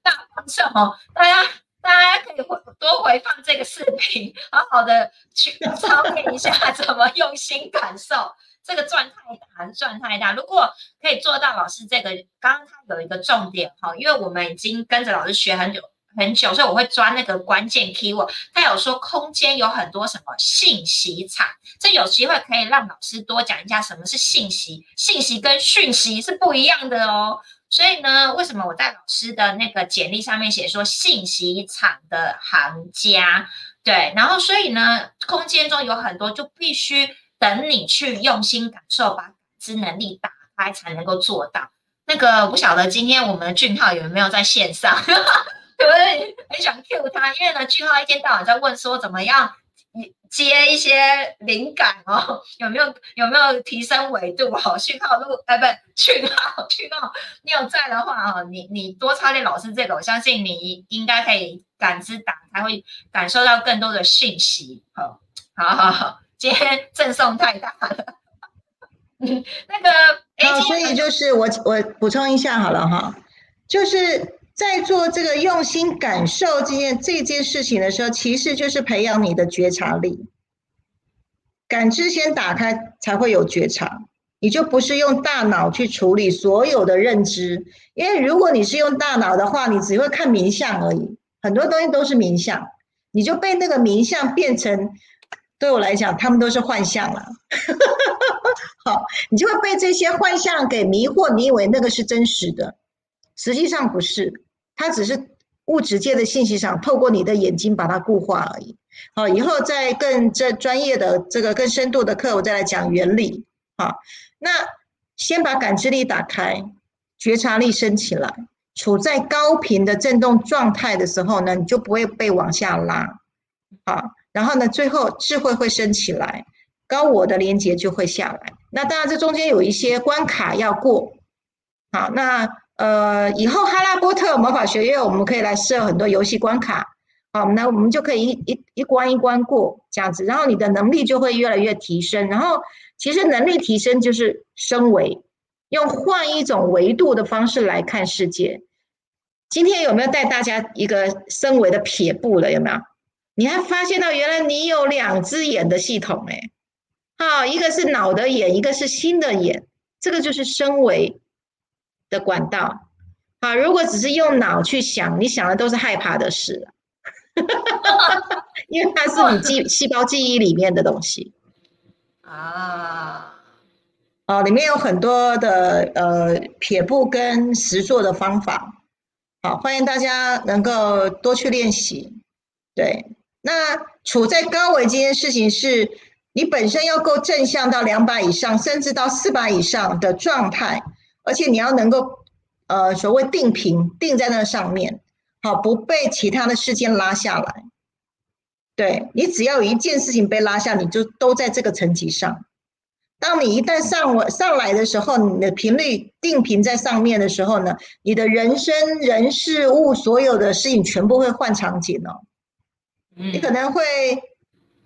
大放送哦，大家大家可以回多回放这个视频，好好的去操练一下怎么用心感受。这个赚太大，赚太大。如果可以做到老师这个，刚刚他有一个重点哈，因为我们已经跟着老师学很久很久，所以我会抓那个关键 keyword。他有说空间有很多什么信息场，这有机会可以让老师多讲一下什么是信息，信息跟讯息是不一样的哦。所以呢，为什么我在老师的那个简历上面写说信息场的行家？对，然后所以呢，空间中有很多就必须。等你去用心感受，把感知能力打开，才能够做到。那个不晓得今天我们的俊浩有没有在线上？对？很想 Q 他，因为呢，俊浩一天到晚在问说怎么样接一些灵感哦，有没有有没有提升维度哦？讯号录哎，不，俊浩俊浩，你有在的话哦，你你多操练老师这个，我相信你应该可以感知打开，会感受到更多的信息。好，好好好。今天赠送太大了，那个，哦，所以就是我我补充一下好了哈，就是在做这个用心感受这件这件事情的时候，其实就是培养你的觉察力，感知先打开才会有觉察，你就不是用大脑去处理所有的认知，因为如果你是用大脑的话，你只会看名相而已，很多东西都是名相，你就被那个名相变成。对我来讲，他们都是幻象了。好，你就会被这些幻象给迷惑，你以为那个是真实的，实际上不是，它只是物质界的信息上透过你的眼睛把它固化而已。好，以后再更这专业的这个更深度的课，我再来讲原理。好，那先把感知力打开，觉察力升起来，处在高频的振动状态的时候呢，你就不会被往下拉。好。然后呢，最后智慧会升起来，高我的连接就会下来。那当然，这中间有一些关卡要过。好，那呃，以后哈拉波特魔法学院我们可以来设很多游戏关卡，好，那我们就可以一一一关一关过这样子，然后你的能力就会越来越提升。然后其实能力提升就是升维，用换一种维度的方式来看世界。今天有没有带大家一个升维的撇步了？有没有？你还发现到原来你有两只眼的系统哎，好，一个是脑的眼，一个是心的眼，这个就是升维的管道。啊，如果只是用脑去想，你想的都是害怕的事。因为它是你记细胞记忆里面的东西啊，哦，里面有很多的呃撇步跟实做的方法，好，欢迎大家能够多去练习。对，那处在高维这件事情是，你本身要够正向到两百以上，甚至到四百以上的状态，而且你要能够呃所谓定频定在那上面。好，不被其他的事件拉下来。对你，只要有一件事情被拉下，你就都在这个层级上。当你一旦上我上来的时候，你的频率定频在上面的时候呢，你的人生、人事物所有的事情全部会换场景哦。你可能会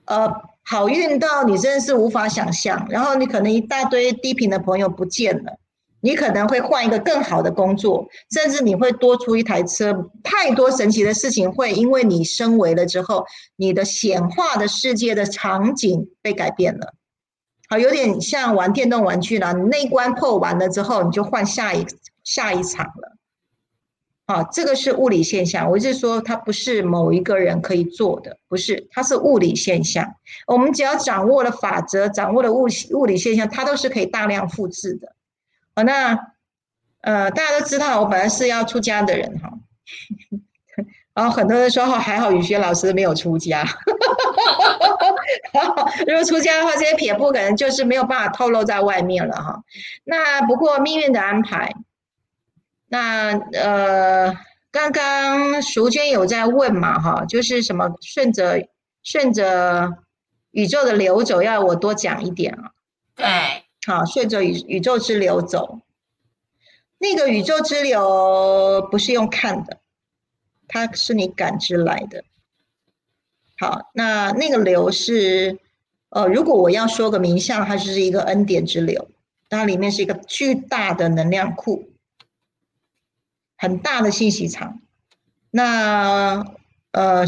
呃好运到你真的是无法想象，然后你可能一大堆低频的朋友不见了。你可能会换一个更好的工作，甚至你会多出一台车。太多神奇的事情会因为你升维了之后，你的显化的世界的场景被改变了。好，有点像玩电动玩具啦，你那关破完了之后，你就换下一下一场了。好，这个是物理现象。我是说，它不是某一个人可以做的，不是，它是物理现象。我们只要掌握了法则，掌握了物物理现象，它都是可以大量复制的。好，那呃，大家都知道我本来是要出家的人哈，然后很多人说，还好雨轩老师没有出家，如果出家的话，这些撇步可能就是没有办法透露在外面了哈。那不过命运的安排，那呃，刚刚淑娟有在问嘛哈，就是什么顺着顺着宇宙的流走，要我多讲一点啊？对。好，顺着宇宇宙之流走，那个宇宙之流不是用看的，它是你感知来的。好，那那个流是，呃，如果我要说个名相，它就是一个恩典之流，它里面是一个巨大的能量库，很大的信息场。那呃，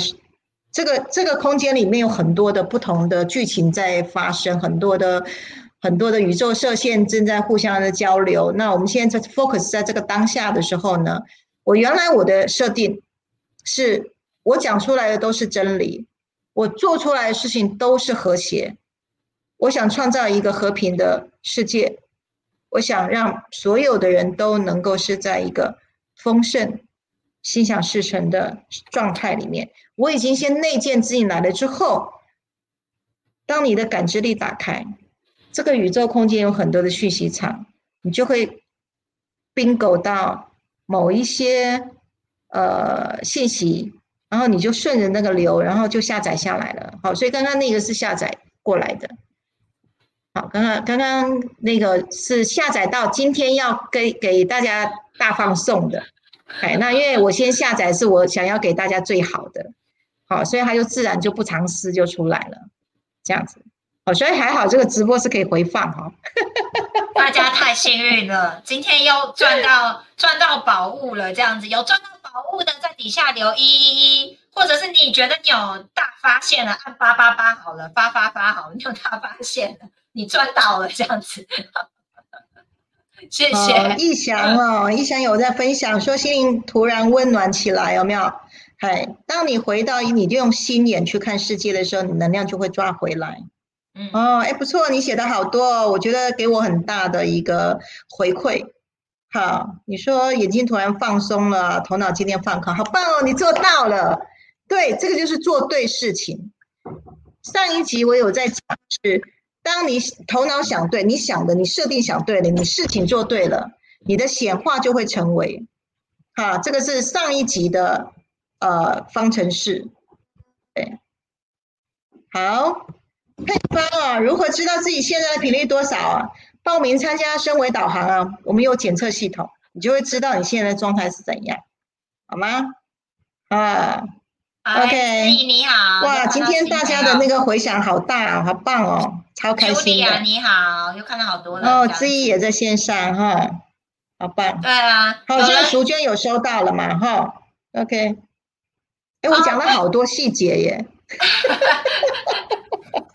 这个这个空间里面有很多的不同的剧情在发生，很多的。很多的宇宙射线正在互相的交流。那我们现在在 focus 在这个当下的时候呢？我原来我的设定是我讲出来的都是真理，我做出来的事情都是和谐。我想创造一个和平的世界，我想让所有的人都能够是在一个丰盛、心想事成的状态里面。我已经先内建自己来了之后，当你的感知力打开。这个宇宙空间有很多的讯息场，你就会 bingo 到某一些呃信息，然后你就顺着那个流，然后就下载下来了。好，所以刚刚那个是下载过来的。好，刚刚刚刚那个是下载到今天要给给大家大放送的。哎，那因为我先下载是我想要给大家最好的，好，所以它就自然就不藏私就出来了，这样子。哦，所以还好，这个直播是可以回放哈。大家太幸运了，今天又赚到赚到宝物了，这样子有赚到宝物的在底下留一一一，或者是你觉得你有大发现了，按八八八好了，发发发好，你有大发现了，你赚到了这样子。谢谢。逸翔哦，逸翔有在分享说心灵突然温暖起来，有没有？嗨，当你回到你就用心眼去看世界的时候，你能量就会抓回来。哦，哎，不错，你写的好多，我觉得给我很大的一个回馈。好，你说眼睛突然放松了，头脑今天放空，好棒哦，你做到了。对，这个就是做对事情。上一集我有在讲，是当你头脑想对，你想的，你设定想对了，你事情做对了，你的显化就会成为。好，这个是上一集的呃方程式。对，好。如何知道自己现在的频率多少啊？报名参加升维导航啊，我们有检测系统，你就会知道你现在的状态是怎样，好吗？啊，OK，你好。哇，今天大家的那个回响好大，好棒哦，超开心的。你好，又看到好多人。哦，知意也在线上哈，好棒。对啊，好，现在淑娟有收到了嘛？哈，OK。哎，我讲了好多细节耶。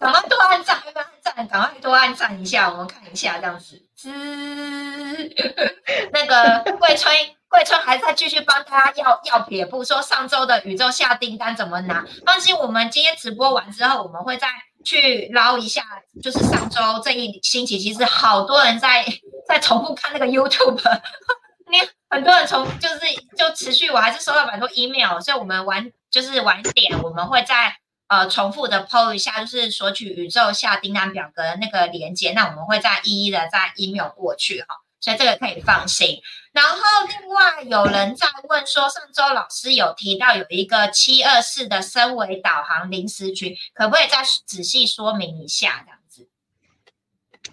赶快多按赞，多按赞，赶快多按赞一下，我们看一下这样子。滋，那个桂春。桂春还在继续帮大家要要撇步，说上周的宇宙下订单怎么拿？放心，我们今天直播完之后，我们会再去捞一下，就是上周这一星期，其实好多人在在重复看那个 YouTube，你很多人从就是就持续，我还是收到蛮多 email，所以我们晚就是晚点，我们会再呃重复的 PO 一下，就是索取宇宙下订单表格那个连接，那我们会再一一的再 email 过去哈。所以这个可以放心。然后另外有人在问说，上周老师有提到有一个七二四的升维导航临时群，可不可以再仔细说明一下？这样子。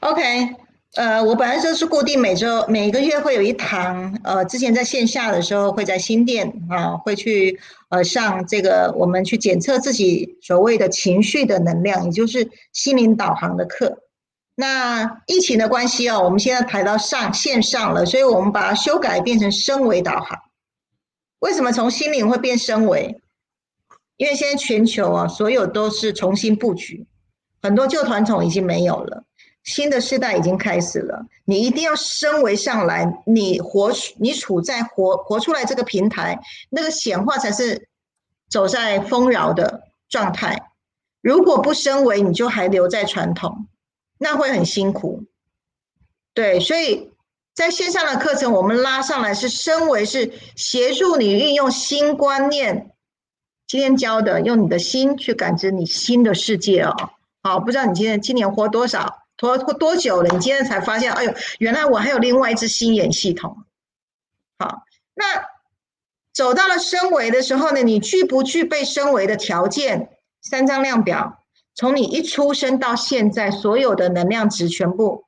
OK，呃，我本来就是固定每周每个月会有一堂，呃，之前在线下的时候会在新店啊，会去呃上这个我们去检测自己所谓的情绪的能量，也就是心灵导航的课。那疫情的关系哦，我们现在排到上线上了，所以我们把它修改变成升维导航。为什么从心灵会变升维？因为现在全球啊，所有都是重新布局，很多旧传统已经没有了，新的时代已经开始了。你一定要升维上来，你活你处在活活出来这个平台，那个显化才是走在丰饶的状态。如果不升维，你就还留在传统。那会很辛苦，对，所以在线上的课程，我们拉上来是升为是协助你运用新观念，今天教的，用你的心去感知你新的世界哦。好，不知道你今天今年活多少，活活多久了？你今天才发现，哎呦，原来我还有另外一只心眼系统。好，那走到了身维的时候呢，你具不具备身维的条件？三张量表。从你一出生到现在，所有的能量值全部，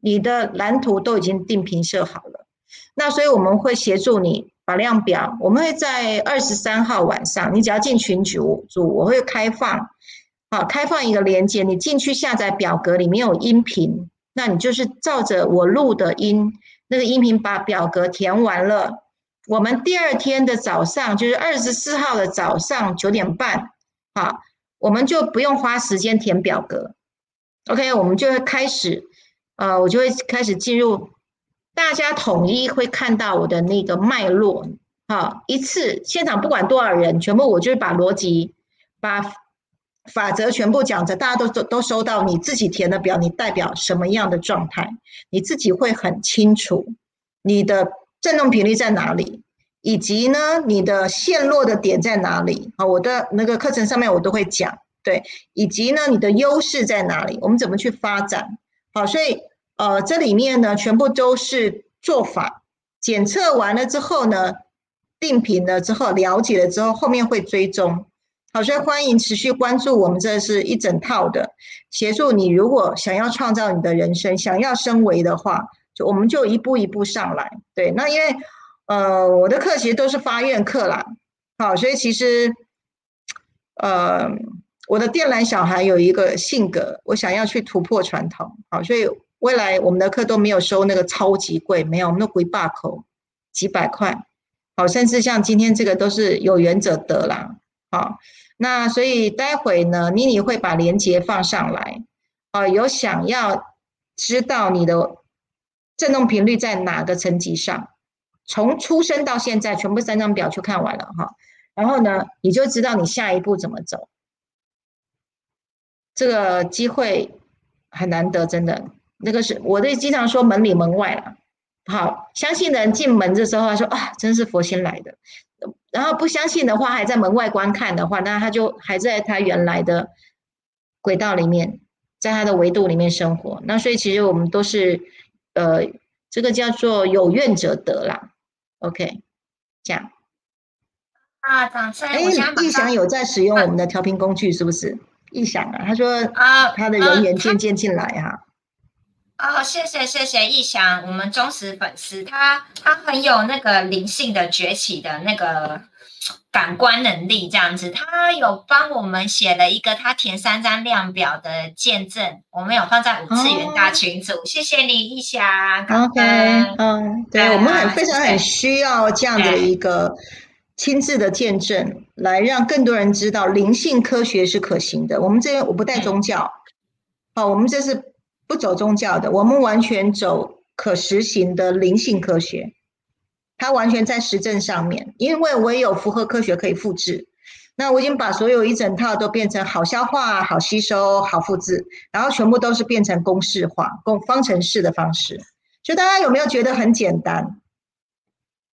你的蓝图都已经定频设好了。那所以我们会协助你把量表，我们会在二十三号晚上，你只要进群组组，我会开放，好，开放一个连接，你进去下载表格，里面有音频，那你就是照着我录的音，那个音频把表格填完了，我们第二天的早上，就是二十四号的早上九点半，好。我们就不用花时间填表格，OK，我们就会开始，呃，我就会开始进入，大家统一会看到我的那个脉络，好，一次现场不管多少人，全部我就是把逻辑、把法则全部讲着，大家都都都收到你自己填的表，你代表什么样的状态，你自己会很清楚，你的振动频率在哪里。以及呢，你的陷落的点在哪里？啊，我的那个课程上面我都会讲，对，以及呢，你的优势在哪里？我们怎么去发展？好，所以呃，这里面呢，全部都是做法，检测完了之后呢，定频了之后，了解了之后，后面会追踪。好，所以欢迎持续关注我们，这是一整套的协助你。如果想要创造你的人生，想要升维的话，就我们就一步一步上来。对，那因为。呃，我的课其实都是发愿课啦，好，所以其实，呃，我的电缆小孩有一个性格，我想要去突破传统，好，所以未来我们的课都没有收那个超级贵，没有，我们都归把口几百块，好，甚至像今天这个都是有缘者得啦，好，那所以待会呢，妮妮会把链接放上来，啊，有想要知道你的振动频率在哪个层级上？从出生到现在，全部三张表去看完了哈，然后呢，你就知道你下一步怎么走。这个机会很难得，真的。那个是我对经常说门里门外了。好，相信的人进门的时候，他说啊，真是佛心来的。然后不相信的话，还在门外观看的话，那他就还在他原来的轨道里面，在他的维度里面生活。那所以其实我们都是呃，这个叫做有愿者得啦。OK，这样啊，掌声！哎，易翔有在使用我们的调频工具，是不是？易翔啊，他说啊，他的人员渐渐进来哈。哦，谢谢谢谢易翔，我们忠实粉丝，他他很有那个灵性的崛起的那个感官能力这样子，他有帮我们写了一个他填三张量表的见证，我们有放在五次元大群组，谢谢你一霞。OK，嗯，对，我们很非常很需要这样的一个亲自的见证，来让更多人知道灵性科学是可行的。我们这边我不带宗教，好，我们这是不走宗教的，我们完全走可实行的灵性科学。它完全在实证上面，因为我也有符合科学可以复制。那我已经把所有一整套都变成好消化、好吸收、好复制，然后全部都是变成公式化、公方程式的方式。就大家有没有觉得很简单？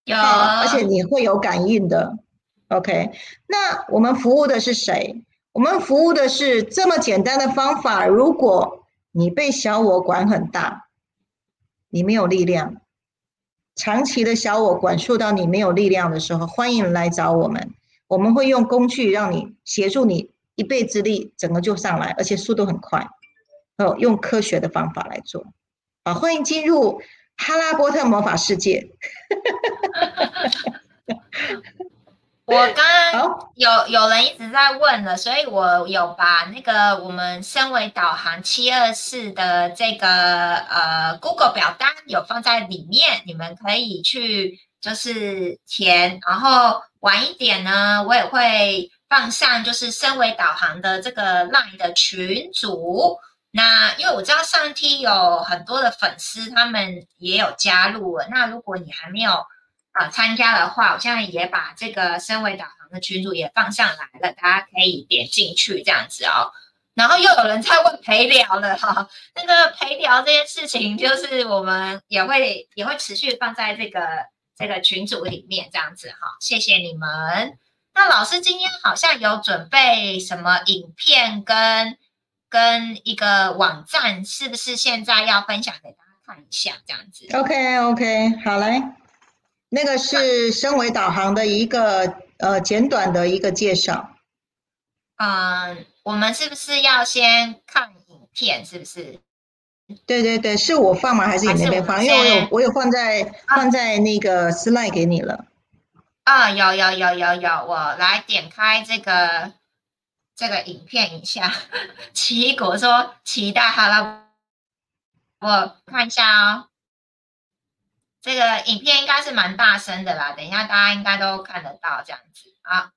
有，而且你会有感应的。OK，那我们服务的是谁？我们服务的是这么简单的方法。如果你被小我管很大，你没有力量。长期的小我管束到你没有力量的时候，欢迎来找我们，我们会用工具让你协助你一倍之力，整个就上来，而且速度很快。哦，用科学的方法来做，啊，欢迎进入哈拉波特魔法世界。我刚刚有有人一直在问了，所以我有把那个我们身为导航七二四的这个呃 Google 表单有放在里面，你们可以去就是填，然后晚一点呢，我也会放上就是身为导航的这个 Line 的群组。那因为我知道上期有很多的粉丝，他们也有加入了。那如果你还没有，啊，参加的话，我现在也把这个身为导航的群组也放上来了，大家可以点进去这样子哦。然后又有人在问陪聊了哈，那个陪聊这件事情，就是我们也会也会持续放在这个这个群组里面这样子哈。谢谢你们。那老师今天好像有准备什么影片跟跟一个网站，是不是现在要分享给大家看一下这样子？OK OK，好嘞。那个是身为导航的一个呃简短的一个介绍。嗯，我们是不是要先看影片？是不是？对对对，是我放吗？还是你那边放？因为我有我有放在放在那个 slide 给你了。啊，有有有有有，我来点开这个这个影片一下。奇异果说期待好了，我看一下哦。这个影片应该是蛮大声的啦，等一下大家应该都看得到这样子啊。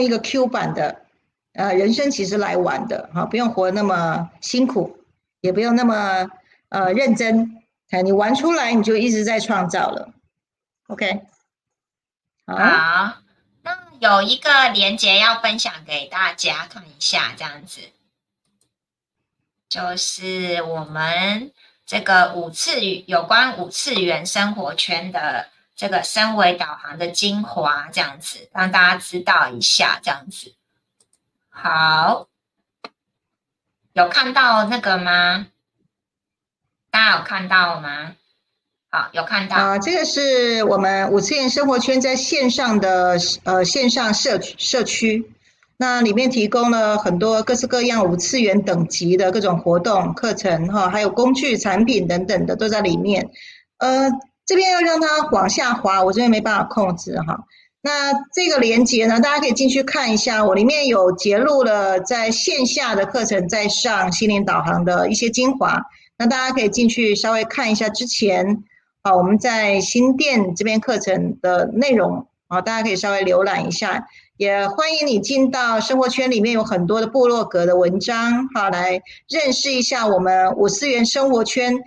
一个 Q 版的，呃，人生其实来玩的，哈，不用活那么辛苦，也不用那么呃认真，哎，你玩出来你就一直在创造了，OK？好，那有一个连接要分享给大家看一下，这样子，就是我们。这个五次有关五次元生活圈的这个身维导航的精华，这样子让大家知道一下，这样子好，有看到那个吗？大家有看到吗？好，有看到啊，这个是我们五次元生活圈在线上的呃线上社社区。那里面提供了很多各式各样五次元等级的各种活动课程哈，还有工具、产品等等的都在里面。呃，这边要让它往下滑，我这边没办法控制哈。那这个连接呢，大家可以进去看一下，我里面有截录了在线下的课程在上心灵导航的一些精华。那大家可以进去稍微看一下之前啊，我们在新店这边课程的内容啊，大家可以稍微浏览一下。也欢迎你进到生活圈里面，有很多的部落格的文章，好来认识一下我们五四元生活圈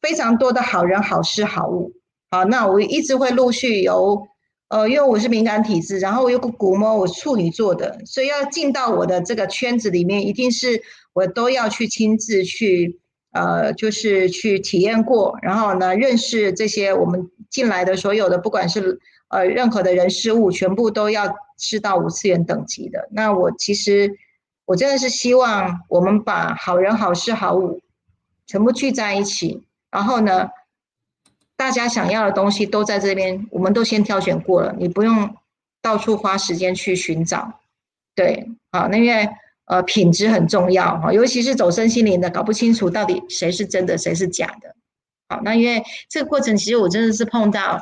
非常多的好人好事好物。好，那我一直会陆续由呃，因为我是敏感体质，然后我有个骨膜，我处女座的，所以要进到我的这个圈子里面，一定是我都要去亲自去，呃，就是去体验过，然后呢，认识这些我们进来的所有的，不管是呃任何的人事物，全部都要是到五次元等级的。那我其实我真的是希望我们把好人好事好物全部聚在一起，然后呢。大家想要的东西都在这边，我们都先挑选过了，你不用到处花时间去寻找。对，好，那因为呃品质很重要哈，尤其是走身心灵的，搞不清楚到底谁是真的，谁是假的。好，那因为这个过程，其实我真的是碰到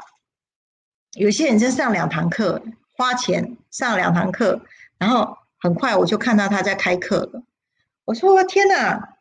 有些人真上两堂课，花钱上两堂课，然后很快我就看到他在开课了。我说天哪，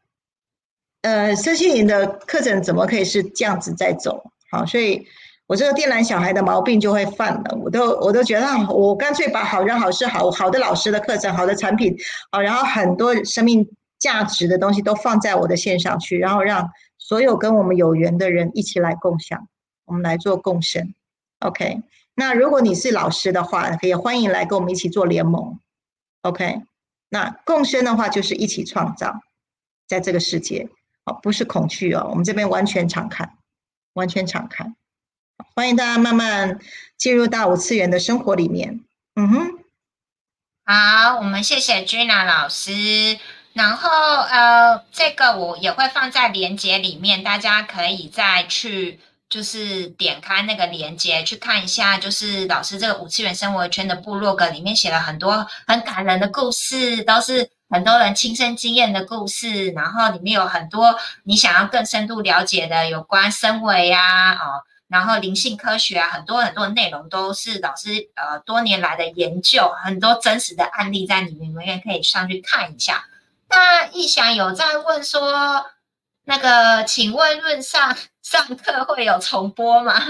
呃，身心灵的课程怎么可以是这样子在走？好，所以我这个电缆小孩的毛病就会犯了。我都我都觉得，我干脆把好人好事好好的老师的课程、好的产品，好，然后很多生命价值的东西都放在我的线上去，然后让所有跟我们有缘的人一起来共享，我们来做共生。OK，那如果你是老师的话，也欢迎来跟我们一起做联盟。OK，那共生的话就是一起创造在这个世界，好，不是恐惧哦，我们这边完全敞开。完全敞开，欢迎大家慢慢进入到五次元的生活里面。嗯哼，好，我们谢谢 Gina 老师。然后呃，这个我也会放在链接里面，大家可以再去就是点开那个链接去看一下，就是老师这个五次元生活圈的部落格里面写了很多很感人的故事，都是。很多人亲身经验的故事，然后里面有很多你想要更深度了解的有关身维啊，哦，然后灵性科学啊，很多很多内容都是老师呃多年来的研究，很多真实的案例在里面，你们也可以上去看一下。那易翔有在问说，那个请问论上上课会有重播吗？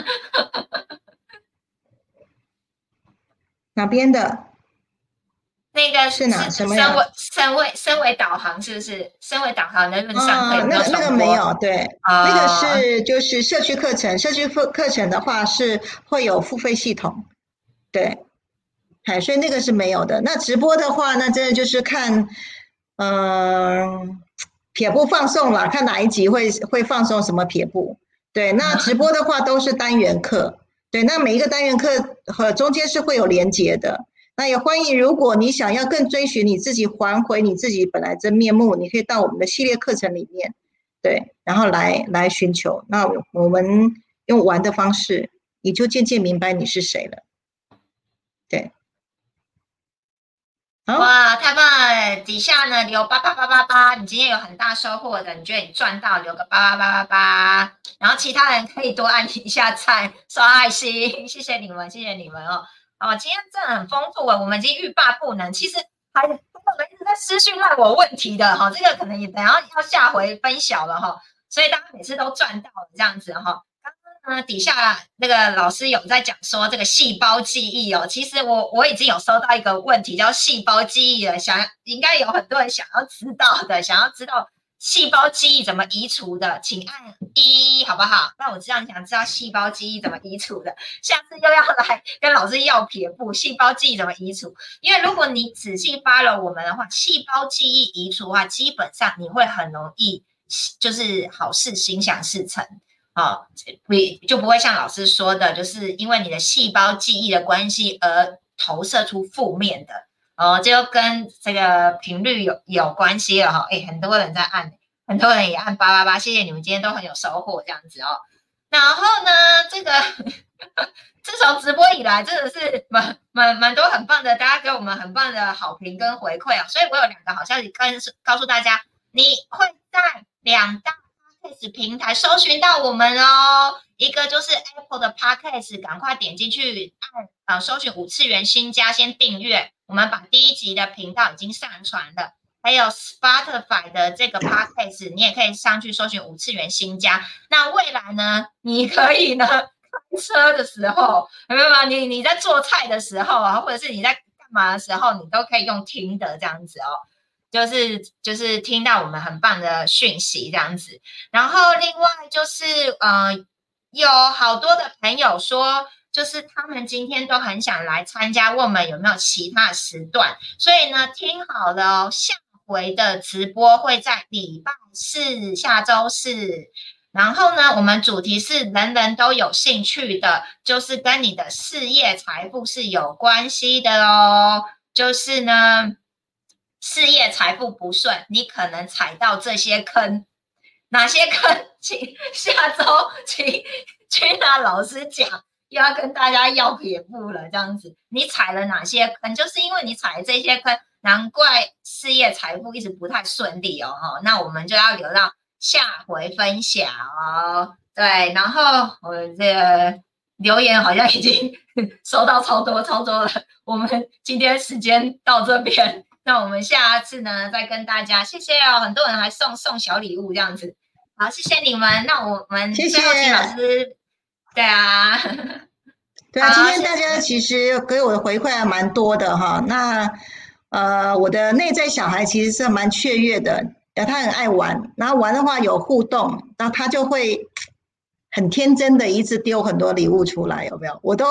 哪边的？那个是哪什么身为身为身为导航是不是？身为导航的论上可以那个那个没有对，那个是就是社区课程，社区课课程的话是会有付费系统，对，哎所以那个是没有的。那直播的话，那真的就是看，嗯，撇步放送了，看哪一集会会放送什么撇步。对，那直播的话都是单元课，对，那每一个单元课和中间是会有连接的。那也欢迎，如果你想要更追寻你自己，还回你自己本来真面目，你可以到我们的系列课程里面，对，然后来来寻求。那我们用玩的方式，你就渐渐明白你是谁了。对，哇，太棒了！底下呢留八八八八八，你今天有很大收获的，你觉得你赚到，留个八八八八八，然后其他人可以多按一下赞，刷爱心，谢谢你们，谢谢你们哦。哦，今天真的很丰富啊！我们已经欲罢不能。其实还有人一直在私讯问我问题的哈，这个可能也等下要下回分享了哈。所以大家每次都赚到了这样子哈。刚刚呢底下那个老师有在讲说这个细胞记忆哦，其实我我已经有收到一个问题叫细胞记忆了，想应该有很多人想要知道的，想要知道。细胞记忆怎么移除的？请按一，好不好？那我知道你想知道细胞记忆怎么移除的，下次又要来跟老师要撇步。细胞记忆怎么移除？因为如果你仔细发了我们的话，细胞记忆移除的话，基本上你会很容易，就是好事心想事成啊，不就不会像老师说的，就是因为你的细胞记忆的关系而投射出负面的。哦，就跟这个频率有有关系了哈，哎，很多人在按，很多人也按八八八，谢谢你们今天都很有收获这样子哦。然后呢，这个 自从直播以来，真的是蛮蛮蛮多很棒的，大家给我们很棒的好评跟回馈啊。所以我有两个好消息跟告诉大家，你会在两大 podcast 平台搜寻到我们哦。一个就是 Apple 的 podcast，赶快点进去按啊，搜寻五次元新家，先订阅。我们把第一集的频道已经上传了，还有 Spotify 的这个 podcast，你也可以上去搜寻五次元新家。那未来呢，你可以呢开车的时候，明白吗？你你在做菜的时候啊，或者是你在干嘛的时候，你都可以用听的这样子哦，就是就是听到我们很棒的讯息这样子。然后另外就是呃，有好多的朋友说。就是他们今天都很想来参加，问我们有没有其他时段。所以呢，听好了哦，下回的直播会在礼拜四，下周四。然后呢，我们主题是人人都有兴趣的，就是跟你的事业财富是有关系的哦。就是呢，事业财富不顺，你可能踩到这些坑。哪些坑？请下周请君娜老师讲，又要跟大家要撇步了。这样子，你踩了哪些坑？就是因为你踩了这些坑，难怪事业财富一直不太顺利哦。哈，那我们就要留到下回分享哦。对，然后我这个留言好像已经收到超多超多了。我们今天时间到这边，那我们下次呢再跟大家谢谢哦。很多人还送送小礼物这样子。好，谢谢你们。那我们谢谢老师。对啊，对啊，今天大家其实给我的回馈还蛮多的哈。那呃，我的内在小孩其实是蛮雀跃的，他很爱玩，然后玩的话有互动，然后他就会很天真的一直丢很多礼物出来，有没有？我都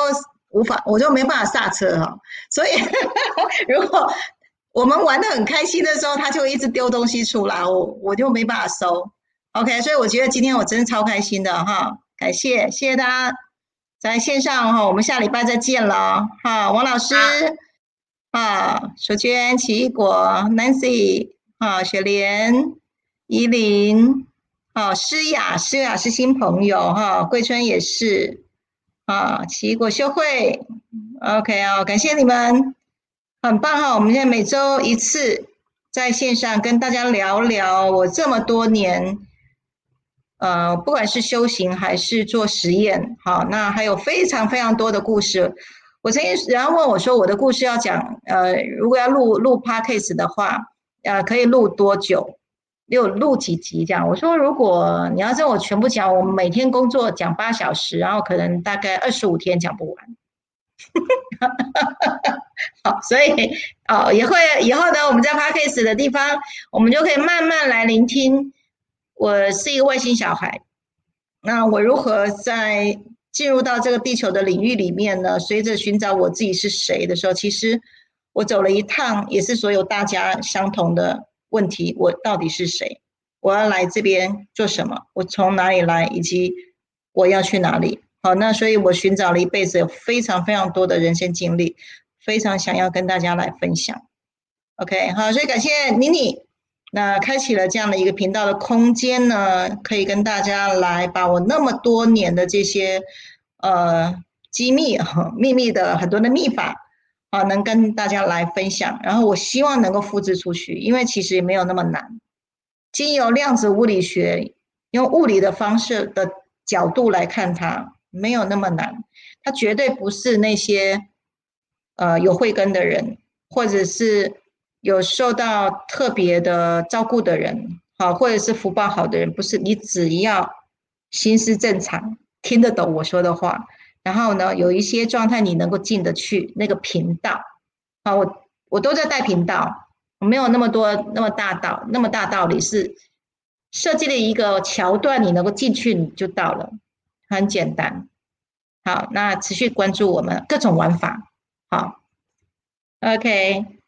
无法，我就没办法刹车哈。所以 如果我们玩的很开心的时候，他就一直丢东西出来，我我就没办法收。OK，所以我觉得今天我真的超开心的哈，感谢谢谢大家在线上哈，我们下礼拜再见了哈，王老师啊，淑娟、奇异果、Nancy 啊，雪莲、依林啊，诗雅，诗雅是新朋友哈，桂春也是啊，奇异果修慧，OK 啊，感谢你们，很棒哈，我们现在每周一次在线上跟大家聊聊我这么多年。呃，不管是修行还是做实验，好，那还有非常非常多的故事。我曾经人家问我说，我的故事要讲，呃，如果要录录 podcast 的话，呃，可以录多久？有录几集这样？我说，如果你要让我全部讲，我每天工作讲八小时，然后可能大概二十五天讲不完。好，所以哦，也会以后呢，我们在 podcast 的地方，我们就可以慢慢来聆听。我是一个外星小孩，那我如何在进入到这个地球的领域里面呢？随着寻找我自己是谁的时候，其实我走了一趟，也是所有大家相同的问题：我到底是谁？我要来这边做什么？我从哪里来？以及我要去哪里？好，那所以我寻找了一辈子，有非常非常多的人生经历，非常想要跟大家来分享。OK，好，所以感谢妮妮。那开启了这样的一个频道的空间呢，可以跟大家来把我那么多年的这些呃机密哈秘密的很多的秘法啊，能跟大家来分享。然后我希望能够复制出去，因为其实也没有那么难。经由量子物理学，用物理的方式的角度来看它，没有那么难。它绝对不是那些呃有慧根的人，或者是。有受到特别的照顾的人，好，或者是福报好的人，不是你只要心思正常，听得懂我说的话，然后呢，有一些状态你能够进得去那个频道，好，我我都在带频道，我没有那么多那么大道，那么大道理是设计了一个桥段，你能够进去你就到了，很简单。好，那持续关注我们各种玩法，好，OK。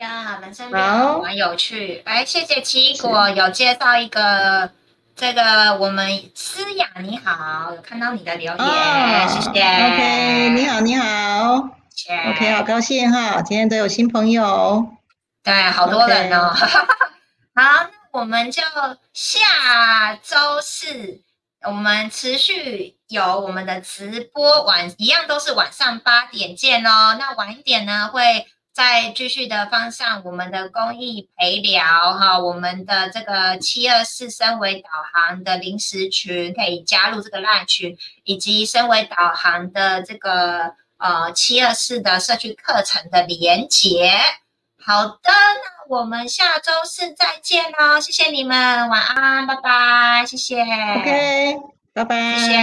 呀，人生蛮有趣。哎，谢谢奇异果有介绍一个这个我们思雅你好，有看到你的留言，谢谢。OK，你好你好，OK，好高兴哈，今天都有新朋友，对，好多人哦。好，那我们就下周四我们持续有我们的直播晚一样都是晚上八点见哦。那晚一点呢会。再继续的方向我们的公益陪聊哈，我们的这个七二四身为导航的临时群可以加入这个烂群，以及身为导航的这个呃七二四的社区课程的连结。好的，那我们下周四再见喽，谢谢你们，晚安，拜拜，谢谢。OK，拜拜，谢谢。